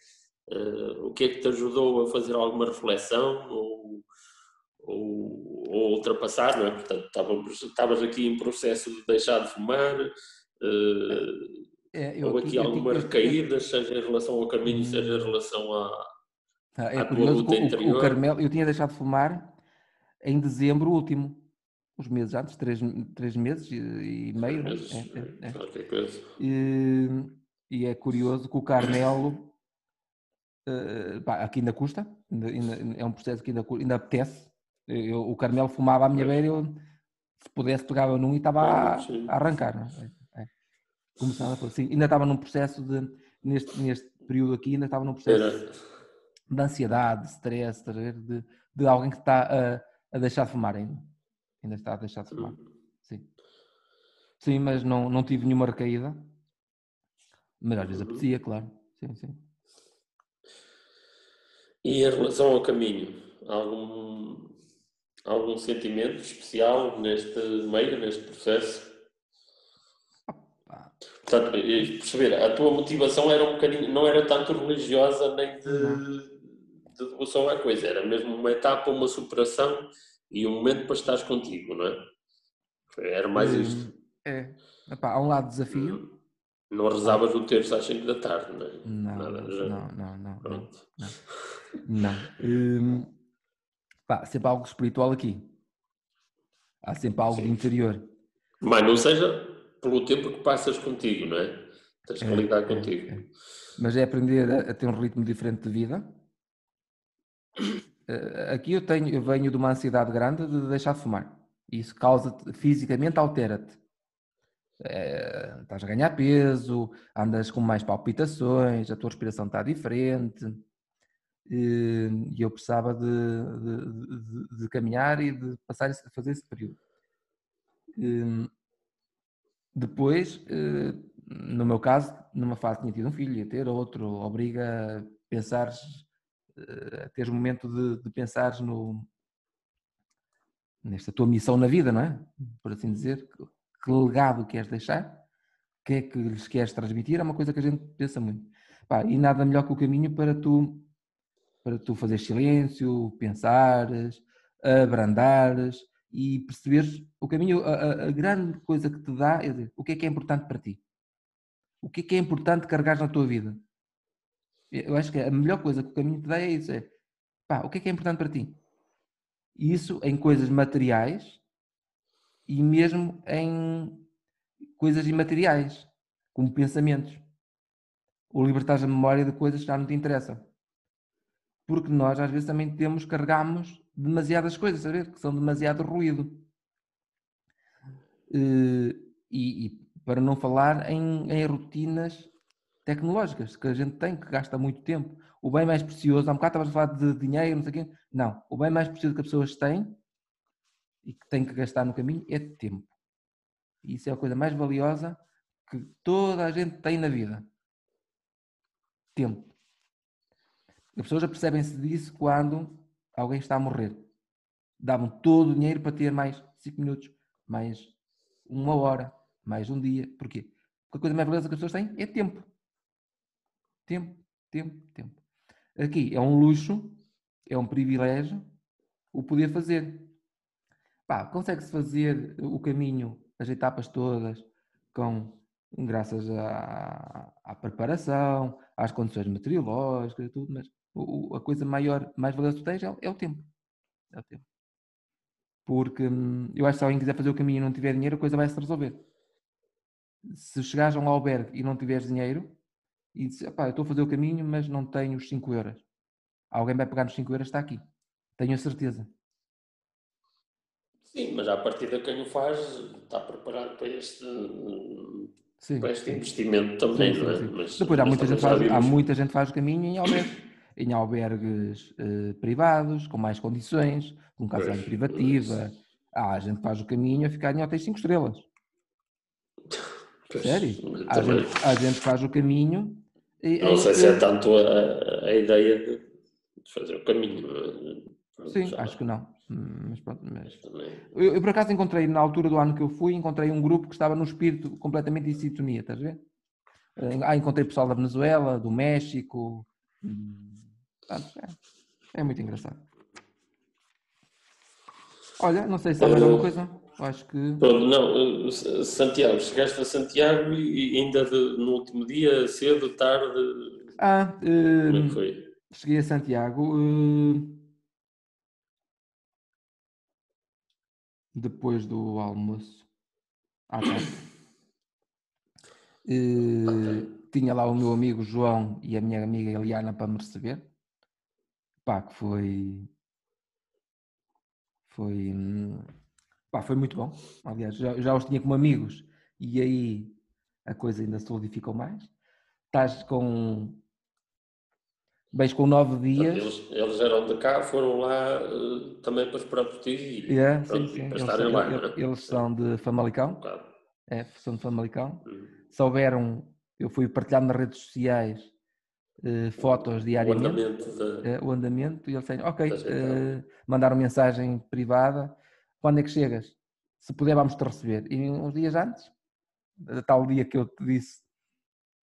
Speaker 1: uh, o que é que te ajudou a fazer alguma reflexão ou, ou, ou ultrapassar, não é? Portanto, estavas, aqui em processo de deixar de fumar, uh, é, eu, ou aqui, aqui algumas recaídas, seja em relação ao caminho, seja em relação à,
Speaker 2: Tá, é curioso que o, o, Carmelo, eu tinha deixado de fumar em dezembro último, uns meses antes, três, três meses e, e meio. Né? Meses, é, é, é. E, e, é curioso que o Carmelo, uh, pá, aqui ainda custa, ainda, ainda, é um processo que ainda, ainda apetece. Eu, o Carmelo fumava à minha beira, eu Se pudesse, pegava num e estava a, a arrancar. Não é? é. Começava por assim. Ainda estava num processo de, neste, neste período aqui, ainda estava num processo Era. De ansiedade, de stress, de, de alguém que está a, a deixar de fumar ainda. Ainda está a deixar de fumar. Hum. Sim. Sim, mas não, não tive nenhuma recaída. Mas às vezes uhum. aprecia, claro. Sim, sim.
Speaker 1: E em relação ao caminho, algum, algum sentimento especial neste meio, neste processo? Portanto, perceber, a tua motivação era um bocadinho, não era tanto religiosa nem de, de devoção à coisa, era mesmo uma etapa, uma superação e um momento para estares contigo, não é? Era mais hum, isto.
Speaker 2: É. Epá, há um lado desafio.
Speaker 1: Não rezavas o terço às 5 da tarde, não é?
Speaker 2: Não, Nada, não, não, não, Pronto. não. Não. Hum, pá, sempre algo espiritual aqui. Há sempre algo Sim. interior.
Speaker 1: Mas não seja pelo tempo que passas contigo, não é? Tens que é, lidar é, contigo. É.
Speaker 2: Mas é aprender a, a, ter um ritmo diferente de vida. Eh, aqui eu tenho, eu venho de uma ansiedade grande de deixar de fumar. Isso causa fisicamente altera-te. É, estás a ganhar peso, andas com mais palpitações, a tua respiração está diferente. Eh, e eu precisava de, de, de, de caminhar e de passar a fazer esse período. Depois, eh, no meu caso, numa fase tinha tido um filho, ia ter outro, obriga a pensar, a teres momento de, de pensar no, nesta tua missão na vida, não é? Por assim dizer, que legado queres deixar, o que é que lhes queres transmitir, é uma coisa que a gente pensa muito. Pá, e nada melhor que o caminho para tu, para tu fazer silêncio, pensares, abrandares, e perceberes o caminho, a, a, grande coisa que te dá é dizer, o que é que é importante para ti? O que é que é importante carregar na tua vida? Eu acho que a melhor coisa que o caminho te dá é isso, é pá, o que é que é importante para ti? Isso em coisas materiais e mesmo em coisas imateriais, como pensamentos. Ou libertar a memória de coisas que já não te interessam. Porque nós às vezes também temos, carregamos demasiadas coisas, saber que são demasiado ruído. Eh, e, e, para não falar em, em, rotinas tecnológicas que a gente tem, que gasta muito tempo. O bem mais precioso, há um bocado estavas a falar de dinheiro, não sei o quê. Não, o bem mais precioso que as pessoas têm e que têm que gastar no caminho é tempo. E isso é a coisa mais valiosa que toda a gente tem na vida. Tempo. As pessoas apercebem-se disso quando alguém está a morrer. Davam todo o dinheiro para ter mais 5 minutos, mais uma hora, mais um dia. Porquê? Porque a coisa mais valiosa que as pessoas têm é tempo. Tempo, tempo, tempo. Aqui é um luxo, é um privilégio o poder fazer. consegue-se fazer o caminho, as etapas todas, com graças à, à preparação, às condições meteorológicas e tudo, mas a coisa maior, mais valiosa que tens é, é, o tempo. É o tempo. Porque eu acho que se alguém quiser fazer o caminho e não tiver dinheiro, a coisa vai se resolver. Se chegares a um albergue e não tiveres dinheiro, e dizes, eu estou a fazer o caminho, mas não tenho os 5 euros. Alguém vai pegar nos 5 euros, está aqui. Tenho a certeza.
Speaker 1: Sim, mas à partida quem o faz está preparado para este, sim, para este sim. investimento também, sim, é?
Speaker 2: Mas, Depois há muita, gente faz, há muita gente faz o caminho em albergue em albergues uh, privados, com mais condições, com casa privativa. Pois. Ah, a gente faz o caminho a ficar em hotéis 5 estrelas. Pois, Sério? A gente, a gente, faz o caminho.
Speaker 1: E, não sei se é tanto a, a ideia de fazer o caminho.
Speaker 2: Sim, já. acho que não. Hum, mas pronto, mas... Eu, eu, por acaso encontrei, na altura do ano que eu fui, encontrei um grupo que estava no espírito completamente em sintonia, estás a ver? Eh, ah, encontrei pessoal da Venezuela, do México, hum, é, é muito engraçado. Olha, não sei se há mais alguma coisa. Acho que.
Speaker 1: não, Santiago, chegaste a Santiago e ainda de, no último dia, cedo, tarde.
Speaker 2: Ah, uh, como é que foi? Cheguei a Santiago. Uh, depois do almoço. À tarde. Uh, okay. Tinha lá o meu amigo João e a minha amiga Eliana para me receber pá, que foi. Foi. Pá, foi muito bom. Aliás, já, já os tinha como amigos e aí a coisa ainda solidificou mais. Estás com. Bens com nove dias.
Speaker 1: Eles, eles eram de cá, foram lá uh, também para esperar por ti e,
Speaker 2: Yeah,
Speaker 1: pronto,
Speaker 2: sim, sim.
Speaker 1: para
Speaker 2: Eles,
Speaker 1: estarem
Speaker 2: são-
Speaker 1: lá.
Speaker 2: eles-
Speaker 1: é?
Speaker 2: eles são de Famalicão.
Speaker 1: Claro.
Speaker 2: É, são de Famalicão.
Speaker 1: Hum.
Speaker 2: Souberam, eu fui partilhando nas redes sociais eh, fotos
Speaker 1: O
Speaker 2: diariamente.
Speaker 1: andamento da.
Speaker 2: eh, o andamento e eles têm, ok, eh, mandaram mensagem privada, quando é que chegas? Se puder vamos te receber. E uns dias antes, tal dia que eu te disse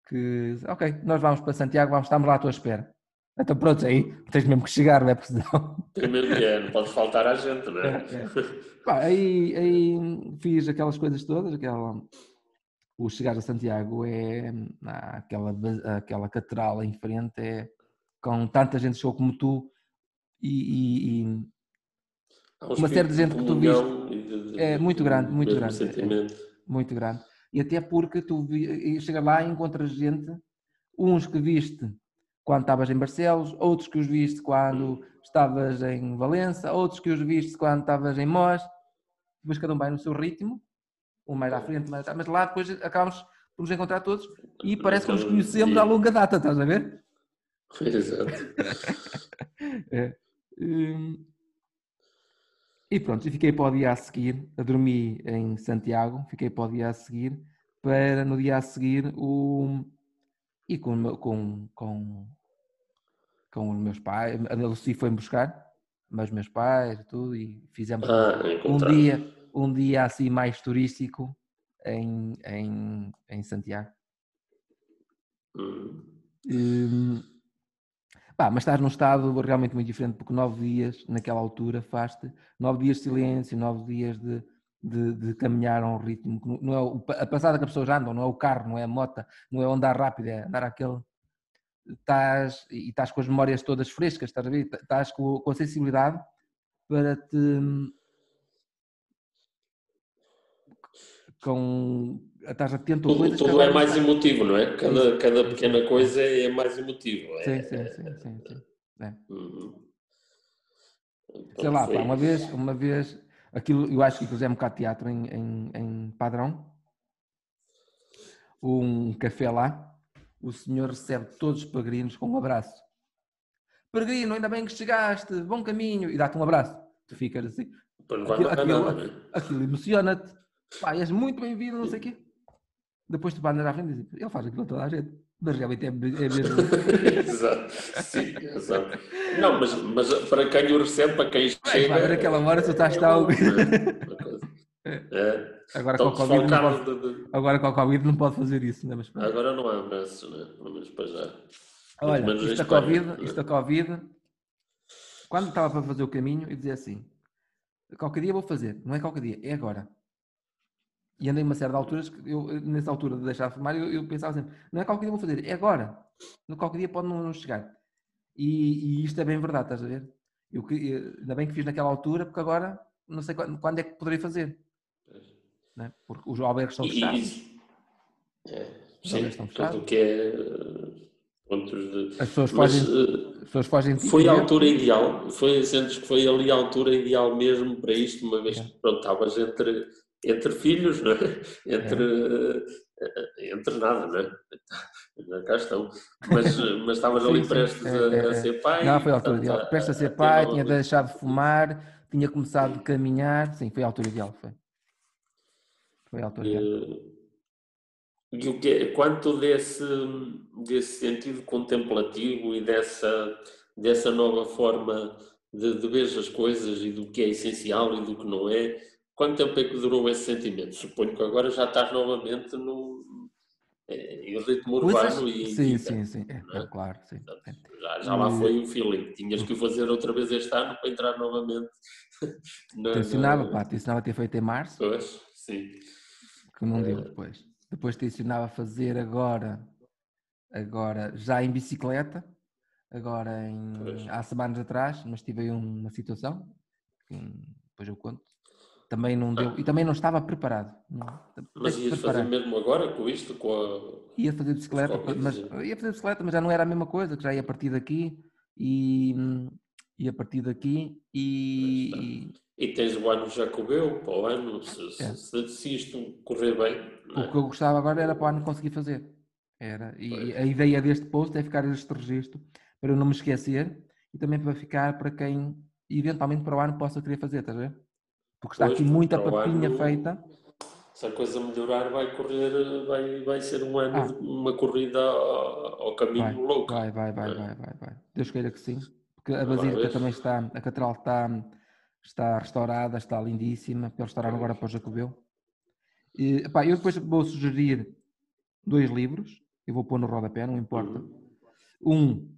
Speaker 2: que, ok, nós vamos para Santiago, vamos, estamos lá à tua espera. Então pronto, aí tens mesmo que chegar, não é? Porque senão...
Speaker 1: Que é, não pode faltar à gente, não é?
Speaker 2: É, Pá, aí, aí fiz aquelas coisas todas, aquela, o chegar a Santiago é há aquela, aquela catedral em frente, é com tanta gente chegou como tu e, e- e
Speaker 1: um
Speaker 2: Uma série de gente que tu
Speaker 1: e de-
Speaker 2: é muito grande, muito grande, é.
Speaker 1: sentimento.
Speaker 2: muito grande. E até porque tu chega lá e encontras gente, uns que viste quando estavas em Barcelos, outros que os viste quando estavas em Valença, outros que os viste quando estavas em Mós, depois cada um vai no seu ritmo, um mais à frente, mais atrás, mas lá depois acabamos por nos encontrar todos e parece que nos conhecemos à longa data, estás a ver?
Speaker 1: Exato.
Speaker 2: É. Hum, E pronto, e fiquei para o dia a seguir, a dormir em Santiago, fiquei para o dia a seguir, para no dia a seguir o. E com, com, com, com os meus pais, a Lucy foi-me buscar, mas os meus pais e tudo, e fizemos
Speaker 1: Ah,
Speaker 2: um dia, um dia assim mais turístico em, em, em Santiago.
Speaker 1: Hum.
Speaker 2: Hum, pá, mas estás num estado realmente muito diferente, porque nove dias, naquela altura, faz-te nove dias de silêncio, nove dias de, de, de caminhar a um ritmo, que não- é o- a passada que as pessoas andam, não é o carro, não é a moto, não é andar rápido, é andar aquele. Estás, e estás com as memórias todas frescas, estás a ver? Estás com, com a sensibilidade para te. Com, estás atento a
Speaker 1: Tudo,
Speaker 2: coisas
Speaker 1: tudo é mais emotivo, não é? Cada, cada pequena coisa é mais emotivo. É,
Speaker 2: Sim, sim, sim, sim, sim. É.
Speaker 1: Uhum.
Speaker 2: Sei
Speaker 1: Então
Speaker 2: lá,
Speaker 1: foi-
Speaker 2: pá, uma vez, uma vez, aquilo, eu acho que fizemos bocado de teatro em, em, em Padrão, um café lá, o senhor recebe todos os peregrinos com um abraço. Peregrino, ainda bem que chegaste, bom caminho, e dá-te um abraço. Tu ficas assim, aquilo, aquilo-
Speaker 1: né?
Speaker 2: aquilo emociona-te, pá, és muito bem-vindo, não sei o quê. Depois tu vais andar à frente e dizes, ele faz aquilo a toda a gente, mas realmente é, é mesmo...
Speaker 1: exato. Sim, exato. Não, mas, mas para quem o recebe, para quem chega.
Speaker 2: vai ver aquela hora, tu estás
Speaker 1: é
Speaker 2: tal-
Speaker 1: coisa. É.
Speaker 2: Agora com
Speaker 1: Estão
Speaker 2: o Covid não pode,
Speaker 1: de- de-
Speaker 2: agora com o Covid não pode fazer isso, não é? Mas.
Speaker 1: Agora não há abraços, né? Pelo menos para já.
Speaker 2: Olha,
Speaker 1: menos
Speaker 2: isto
Speaker 1: Espanha,
Speaker 2: Covid,
Speaker 1: né?
Speaker 2: isto da Covid, quando estava para fazer o caminho, eu dizia assim, qualquer dia vou fazer, não é qualquer dia, é agora. E andei uma série de alturas, que eu, nessa altura de deixar de fumar, eu, eu pensava sempre, não é qualquer dia vou fazer, é agora. No qualquer dia pode não, não chegar. E, e isto é bem verdade, estás a ver? Eu, eu- ainda bem que fiz naquela altura, porque agora não sei quando, quando é que poderei fazer. Né? Porque os albergues estão fechados.
Speaker 1: é, sim,
Speaker 2: estão fechados.
Speaker 1: tudo o que é eh, pontos de.
Speaker 2: As pessoas
Speaker 1: Mas
Speaker 2: fogem,
Speaker 1: eh,
Speaker 2: as pessoas fogem de ti,
Speaker 1: foi a altura ideal, foi, sentes que foi ali a altura ideal mesmo para isto, uma vez
Speaker 2: É.
Speaker 1: que pronto, estavas entre, entre filhos, não é? entre, eh, entre nada, não é? Ainda Cá estão. Mas, eh, mas estavas ali prestes
Speaker 2: É,
Speaker 1: a,
Speaker 2: é,
Speaker 1: a
Speaker 2: é.
Speaker 1: ser pai.
Speaker 2: Não, foi a altura ideal. Presta a ser pai, tinha
Speaker 1: vida.
Speaker 2: deixado de fumar, tinha começado a caminhar. Sim, foi a altura ideal. Foi, foi a altura ideal.
Speaker 1: E, e o que é- quanto desse, desse sentido contemplativo e dessa, dessa nova forma de, de ver as coisas e do que é essencial e do que não é, quanto tempo é que durou esse sentimento? Suponho que agora já estás novamente no é, em ritmo
Speaker 2: Coisas-
Speaker 1: urbano e
Speaker 2: sim, sim, sim. É,
Speaker 1: é?
Speaker 2: é claro, sim.
Speaker 1: Portanto,
Speaker 2: é.
Speaker 1: Já, já lá foi o feeling. Tinhas que o fazer outra vez este ano para entrar novamente. na-
Speaker 2: Tencionava,
Speaker 1: na-
Speaker 2: pá, tencionava ter feito em março,
Speaker 1: Pois, sim.
Speaker 2: que não
Speaker 1: É.
Speaker 2: deu depois. Depois tencionava fazer agora, agora já em bicicleta, agora em, há semanas atrás, mas tive aí uma situação, que depois eu conto. Também não deu, e também não estava preparado. Não,
Speaker 1: Mas
Speaker 2: tens de
Speaker 1: ias fazer
Speaker 2: preparar.
Speaker 1: mesmo agora com isto? Com a...
Speaker 2: Ia fazer bicicleta, mas ia fazer bicicleta, mas já não era a mesma coisa, que já ia partir daqui e, e a partir daqui e,
Speaker 1: E tens o ano jacobeu para o ano, se,
Speaker 2: É.
Speaker 1: se, se isto correr bem. é?
Speaker 2: O que eu gostava agora era para o ano conseguir fazer. Era. E
Speaker 1: Pois.
Speaker 2: a ideia deste post é ficar este registro para eu não me esquecer e também para ficar para quem eventualmente para o ano possa querer fazer, estás a ver? Porque está
Speaker 1: Pois,
Speaker 2: aqui muita
Speaker 1: para
Speaker 2: papinha
Speaker 1: ano-
Speaker 2: feita.
Speaker 1: Se a coisa melhorar, vai correr, vai, vai ser um ano,
Speaker 2: Ah.
Speaker 1: uma corrida ao, ao caminho
Speaker 2: Vai,
Speaker 1: louco.
Speaker 2: vai, vai, vai,
Speaker 1: É.
Speaker 2: vai, vai, vai. Deus queira que sim. Porque a Basílica também está, a Catedral está, está restaurada, está lindíssima, porque eles restauraram agora para o Jacobeu. E, eu depois vou sugerir dois livros, eu vou pôr no rodapé, não importa.
Speaker 1: Uhum.
Speaker 2: Um,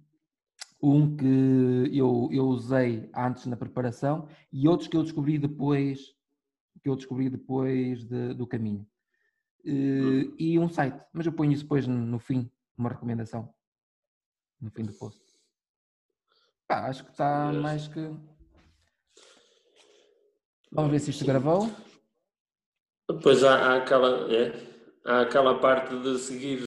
Speaker 2: um que eu, eu usei antes na preparação e outros que eu descobri depois que eu descobri depois de- do caminho. Eh, E um site, mas eu ponho isso depois no, no fim, uma recomendação. No fim do post. Pá, acho que está
Speaker 1: Yes.
Speaker 2: mais que. Vamos ver se isto gravou.
Speaker 1: Depois há, há aquela, é, há aquela parte de seguir